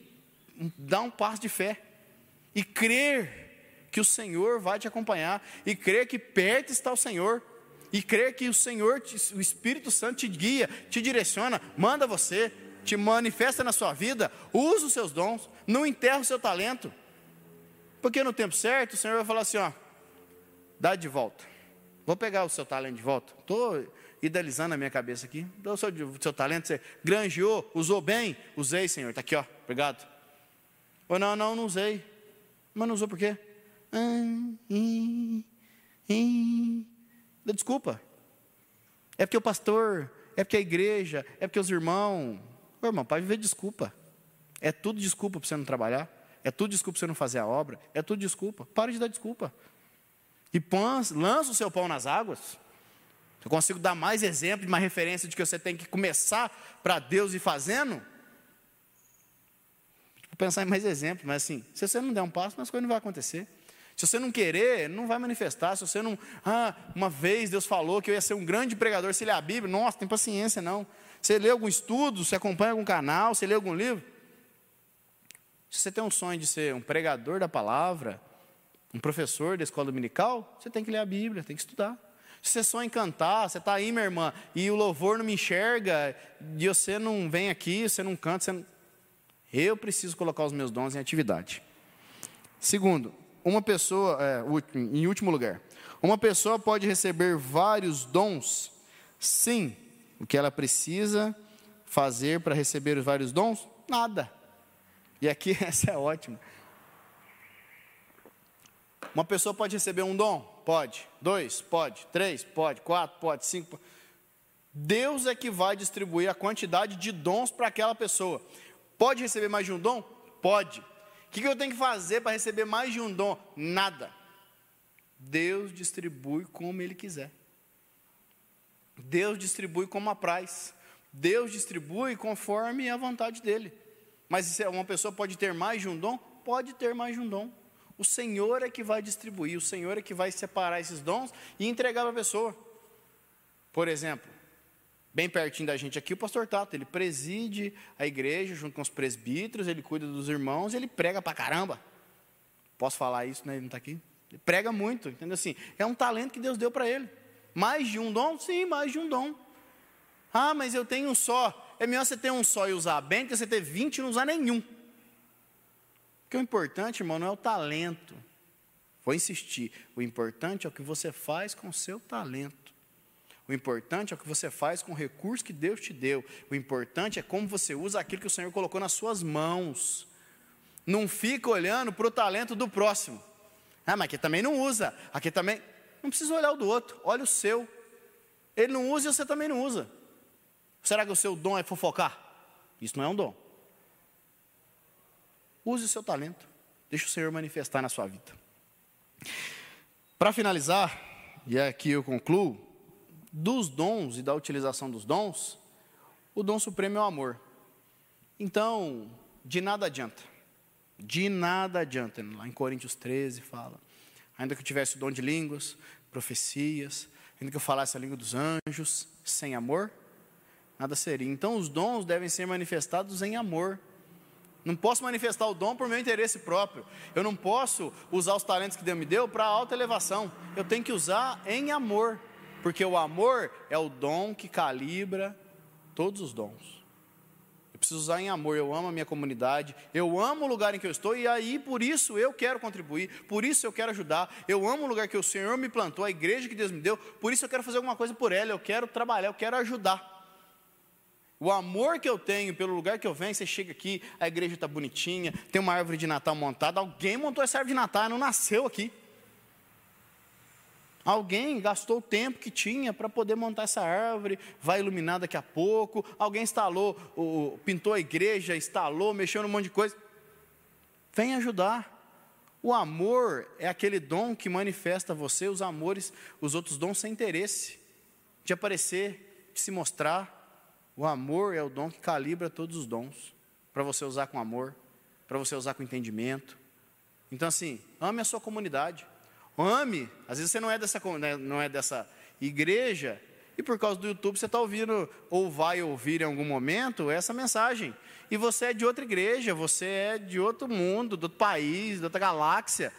dar um passo de fé e crer que o Senhor vai te acompanhar e crer que perto está o Senhor e crer que o Senhor, o Espírito Santo te guia, te direciona, manda você, te manifesta na sua vida, usa os seus dons, não enterra o seu talento. Porque no tempo certo o Senhor vai falar assim: ó, dá de volta. Vou pegar o seu talento de volta. Estou idealizando a minha cabeça aqui. O seu, seu talento, você granjeou, usou bem, usei, Senhor. Está aqui, ó, obrigado. Ou não, não, não usei. Mas não usou por quê? Ah, hum, hum. Dá desculpa. É porque o pastor, é porque a igreja, é porque os irmãos. Ô, irmão, para viver desculpa. É tudo desculpa para você não trabalhar. É tudo desculpa para você não fazer a obra. É tudo desculpa. Para de dar desculpa. E põe, lança o seu pão nas águas. Eu consigo dar mais exemplo, mais referência de que você tem que começar para Deus ir fazendo. Vou pensar em mais exemplos, mas assim, se você não der um passo, as coisas não vão acontecer. Se você não querer, não vai manifestar. Se você não. Ah, uma vez Deus falou que eu ia ser um grande pregador. Se ler a Bíblia, nossa, tem paciência não. Você lê algum estudo, você acompanha algum canal, você lê algum livro. Se você tem um sonho de ser um pregador da palavra, um professor da escola dominical, você tem que ler a Bíblia, tem que estudar. Se você sonha em cantar, você está aí, minha irmã, e o louvor não me enxerga, e você não vem aqui, você não canta, você não... eu preciso colocar os meus dons em atividade. Segundo, uma pessoa, é, em último lugar, uma pessoa pode receber vários dons? Sim. O que ela precisa fazer para receber os vários dons? Nada. E aqui essa é ótima. Uma pessoa pode receber um dom? Pode. Dois? Pode. Três? Pode. Quatro? Pode. Cinco? Pode. Deus é que vai distribuir a quantidade de dons para aquela pessoa. Pode receber mais de um dom? Pode. O que eu tenho que fazer para receber mais de um dom? Nada. Deus distribui como Ele quiser. Deus distribui como apraz. Deus distribui conforme a vontade dEle. Mas uma pessoa pode ter mais de um dom? Pode ter mais de um dom. O Senhor é que vai distribuir, o Senhor é que vai separar esses dons e entregar para a pessoa. Por exemplo, bem pertinho da gente aqui, o pastor Tato, ele preside a igreja junto com os presbíteros, ele cuida dos irmãos, ele prega para caramba. Posso falar isso, né? Ele não está aqui? Ele prega muito, entendeu? Assim, é um talento que Deus deu para ele. Mais de um dom? Sim, mais de um dom. Ah, mas eu tenho um só. É melhor você ter um só e usar bem, do que você ter 20 e não usar nenhum. Porque o importante, irmão, não é o talento. Vou insistir. O importante é o que você faz com o seu talento. O importante é o que você faz com o recurso que Deus te deu. O importante é como você usa aquilo que o Senhor colocou nas suas mãos. Não fica olhando para o talento do próximo. Ah, mas aqui também não usa. Aqui também. Não precisa olhar o do outro. Olha o seu. Ele não usa e você também não usa. Será que o seu dom é fofocar? Isso não é um dom. Use o seu talento. Deixe o Senhor manifestar na sua vida. Para finalizar, e aqui eu concluo, dos dons e da utilização dos dons, o dom supremo é o amor. Então, de nada adianta. De nada adianta. Lá em Coríntios 13 fala. Ainda que eu tivesse o dom de línguas, profecias, ainda que eu falasse a língua dos anjos, sem amor, nada seria. Então, os dons devem ser manifestados em amor. Não posso manifestar o dom por meu interesse próprio. Eu não posso usar os talentos que Deus me deu para alta elevação. Eu tenho que usar em amor, porque o amor é o dom que calibra todos os dons. Eu preciso usar em amor. Eu amo a minha comunidade, eu amo o lugar em que eu estou e aí por isso eu quero contribuir, por isso eu quero ajudar. Eu amo o lugar que o Senhor me plantou, a igreja que Deus me deu, por isso eu quero fazer alguma coisa por ela, eu quero trabalhar, eu quero ajudar. O amor que eu tenho pelo lugar que eu venho, você chega aqui, a igreja está bonitinha, tem uma árvore de Natal montada. Alguém montou essa árvore de Natal, não nasceu aqui. Alguém gastou o tempo que tinha para poder montar essa árvore, vai iluminar daqui a pouco. Alguém instalou, pintou a igreja, instalou, mexeu num monte de coisa. Vem ajudar. O amor é aquele dom que manifesta você os amores, os outros dons sem interesse, de aparecer, de se mostrar. O amor é o dom que calibra todos os dons, para você usar com amor, para você usar com entendimento. Então, assim, ame a sua comunidade, ame. Às vezes você não é dessa, né, não é dessa igreja, e por causa do YouTube você está ouvindo, ou vai ouvir em algum momento, essa mensagem. E você é de outra igreja, você é de outro mundo, de outro país, de outra galáxia.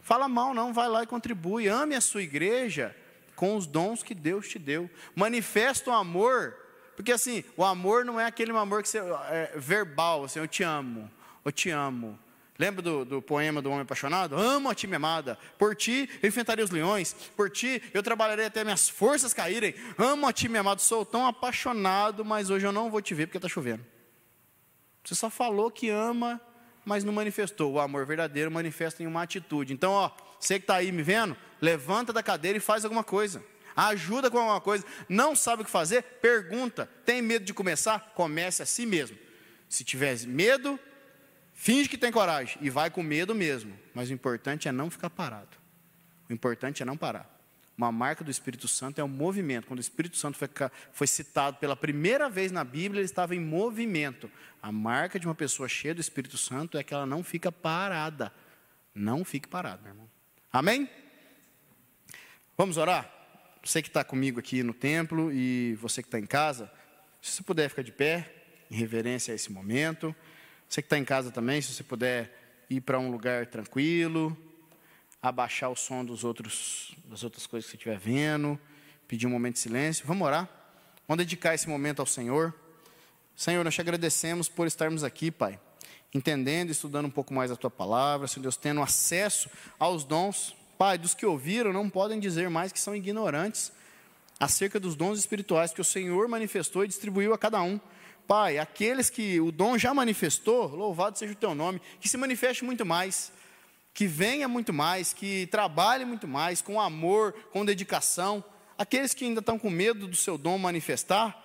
Fala mal, não, vai lá e contribui. Ame a sua igreja com os dons que Deus te deu. Manifesta o amor porque assim, o amor não é aquele amor que você, é verbal, assim, eu te amo, eu te amo. Lembra do, do, poema do homem apaixonado? Amo a ti, minha amada. Por ti eu enfrentaria os leões. Por ti eu trabalharei até minhas forças caírem. Amo a ti, meu amado. Sou tão apaixonado, mas hoje eu não vou te ver porque está chovendo. Você só falou que ama, mas não manifestou. O amor verdadeiro manifesta em uma atitude. Então, ó, você que está aí me vendo, levanta da cadeira e faz alguma coisa ajuda com alguma coisa, não sabe o que fazer, pergunta. Tem medo de começar? Comece a si mesmo. Se tiver medo, finge que tem coragem e vai com medo mesmo. Mas o importante é não ficar parado. O importante é não parar. Uma marca do Espírito Santo é o movimento. Quando o Espírito Santo foi, foi citado pela primeira vez na Bíblia, ele estava em movimento. A marca de uma pessoa cheia do Espírito Santo é que ela não fica parada. Não fique parado, meu irmão. Amém? Vamos orar? você que está comigo aqui no templo e você que está em casa, se você puder ficar de pé, em reverência a esse momento. Você que está em casa também, se você puder ir para um lugar tranquilo, abaixar o som dos outros, das outras coisas que você estiver vendo, pedir um momento de silêncio. Vamos orar? Vamos dedicar esse momento ao Senhor. Senhor, nós te agradecemos por estarmos aqui, Pai, entendendo, estudando um pouco mais a Tua palavra, Senhor Deus, tendo acesso aos dons Pai, dos que ouviram não podem dizer mais que são ignorantes acerca dos dons espirituais que o Senhor manifestou e distribuiu a cada um. Pai, aqueles que o dom já manifestou, louvado seja o teu nome, que se manifeste muito mais, que venha muito mais, que trabalhe muito mais, com amor, com dedicação. Aqueles que ainda estão com medo do seu dom manifestar,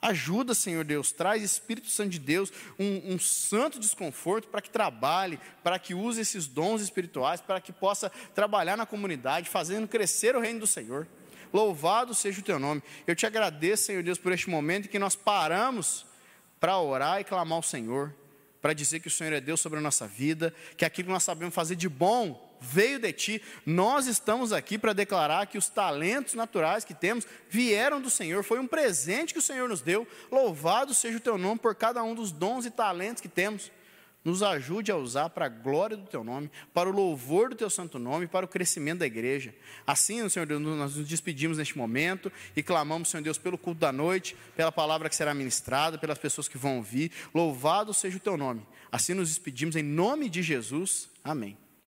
Ajuda, Senhor Deus, traz Espírito Santo de Deus um, um santo desconforto para que trabalhe, para que use esses dons espirituais, para que possa trabalhar na comunidade, fazendo crescer o reino do Senhor. Louvado seja o teu nome. Eu te agradeço, Senhor Deus, por este momento em que nós paramos para orar e clamar ao Senhor, para dizer que o Senhor é Deus sobre a nossa vida, que aquilo que nós sabemos fazer de bom veio de ti. Nós estamos aqui para declarar que os talentos naturais que temos vieram do Senhor, foi um presente que o Senhor nos deu. Louvado seja o teu nome por cada um dos dons e talentos que temos. Nos ajude a usar para a glória do teu nome, para o louvor do teu santo nome, para o crescimento da igreja. Assim, Senhor Deus, nós nos despedimos neste momento e clamamos, Senhor Deus, pelo culto da noite, pela palavra que será ministrada, pelas pessoas que vão ouvir. Louvado seja o teu nome. Assim nos despedimos em nome de Jesus. Amém.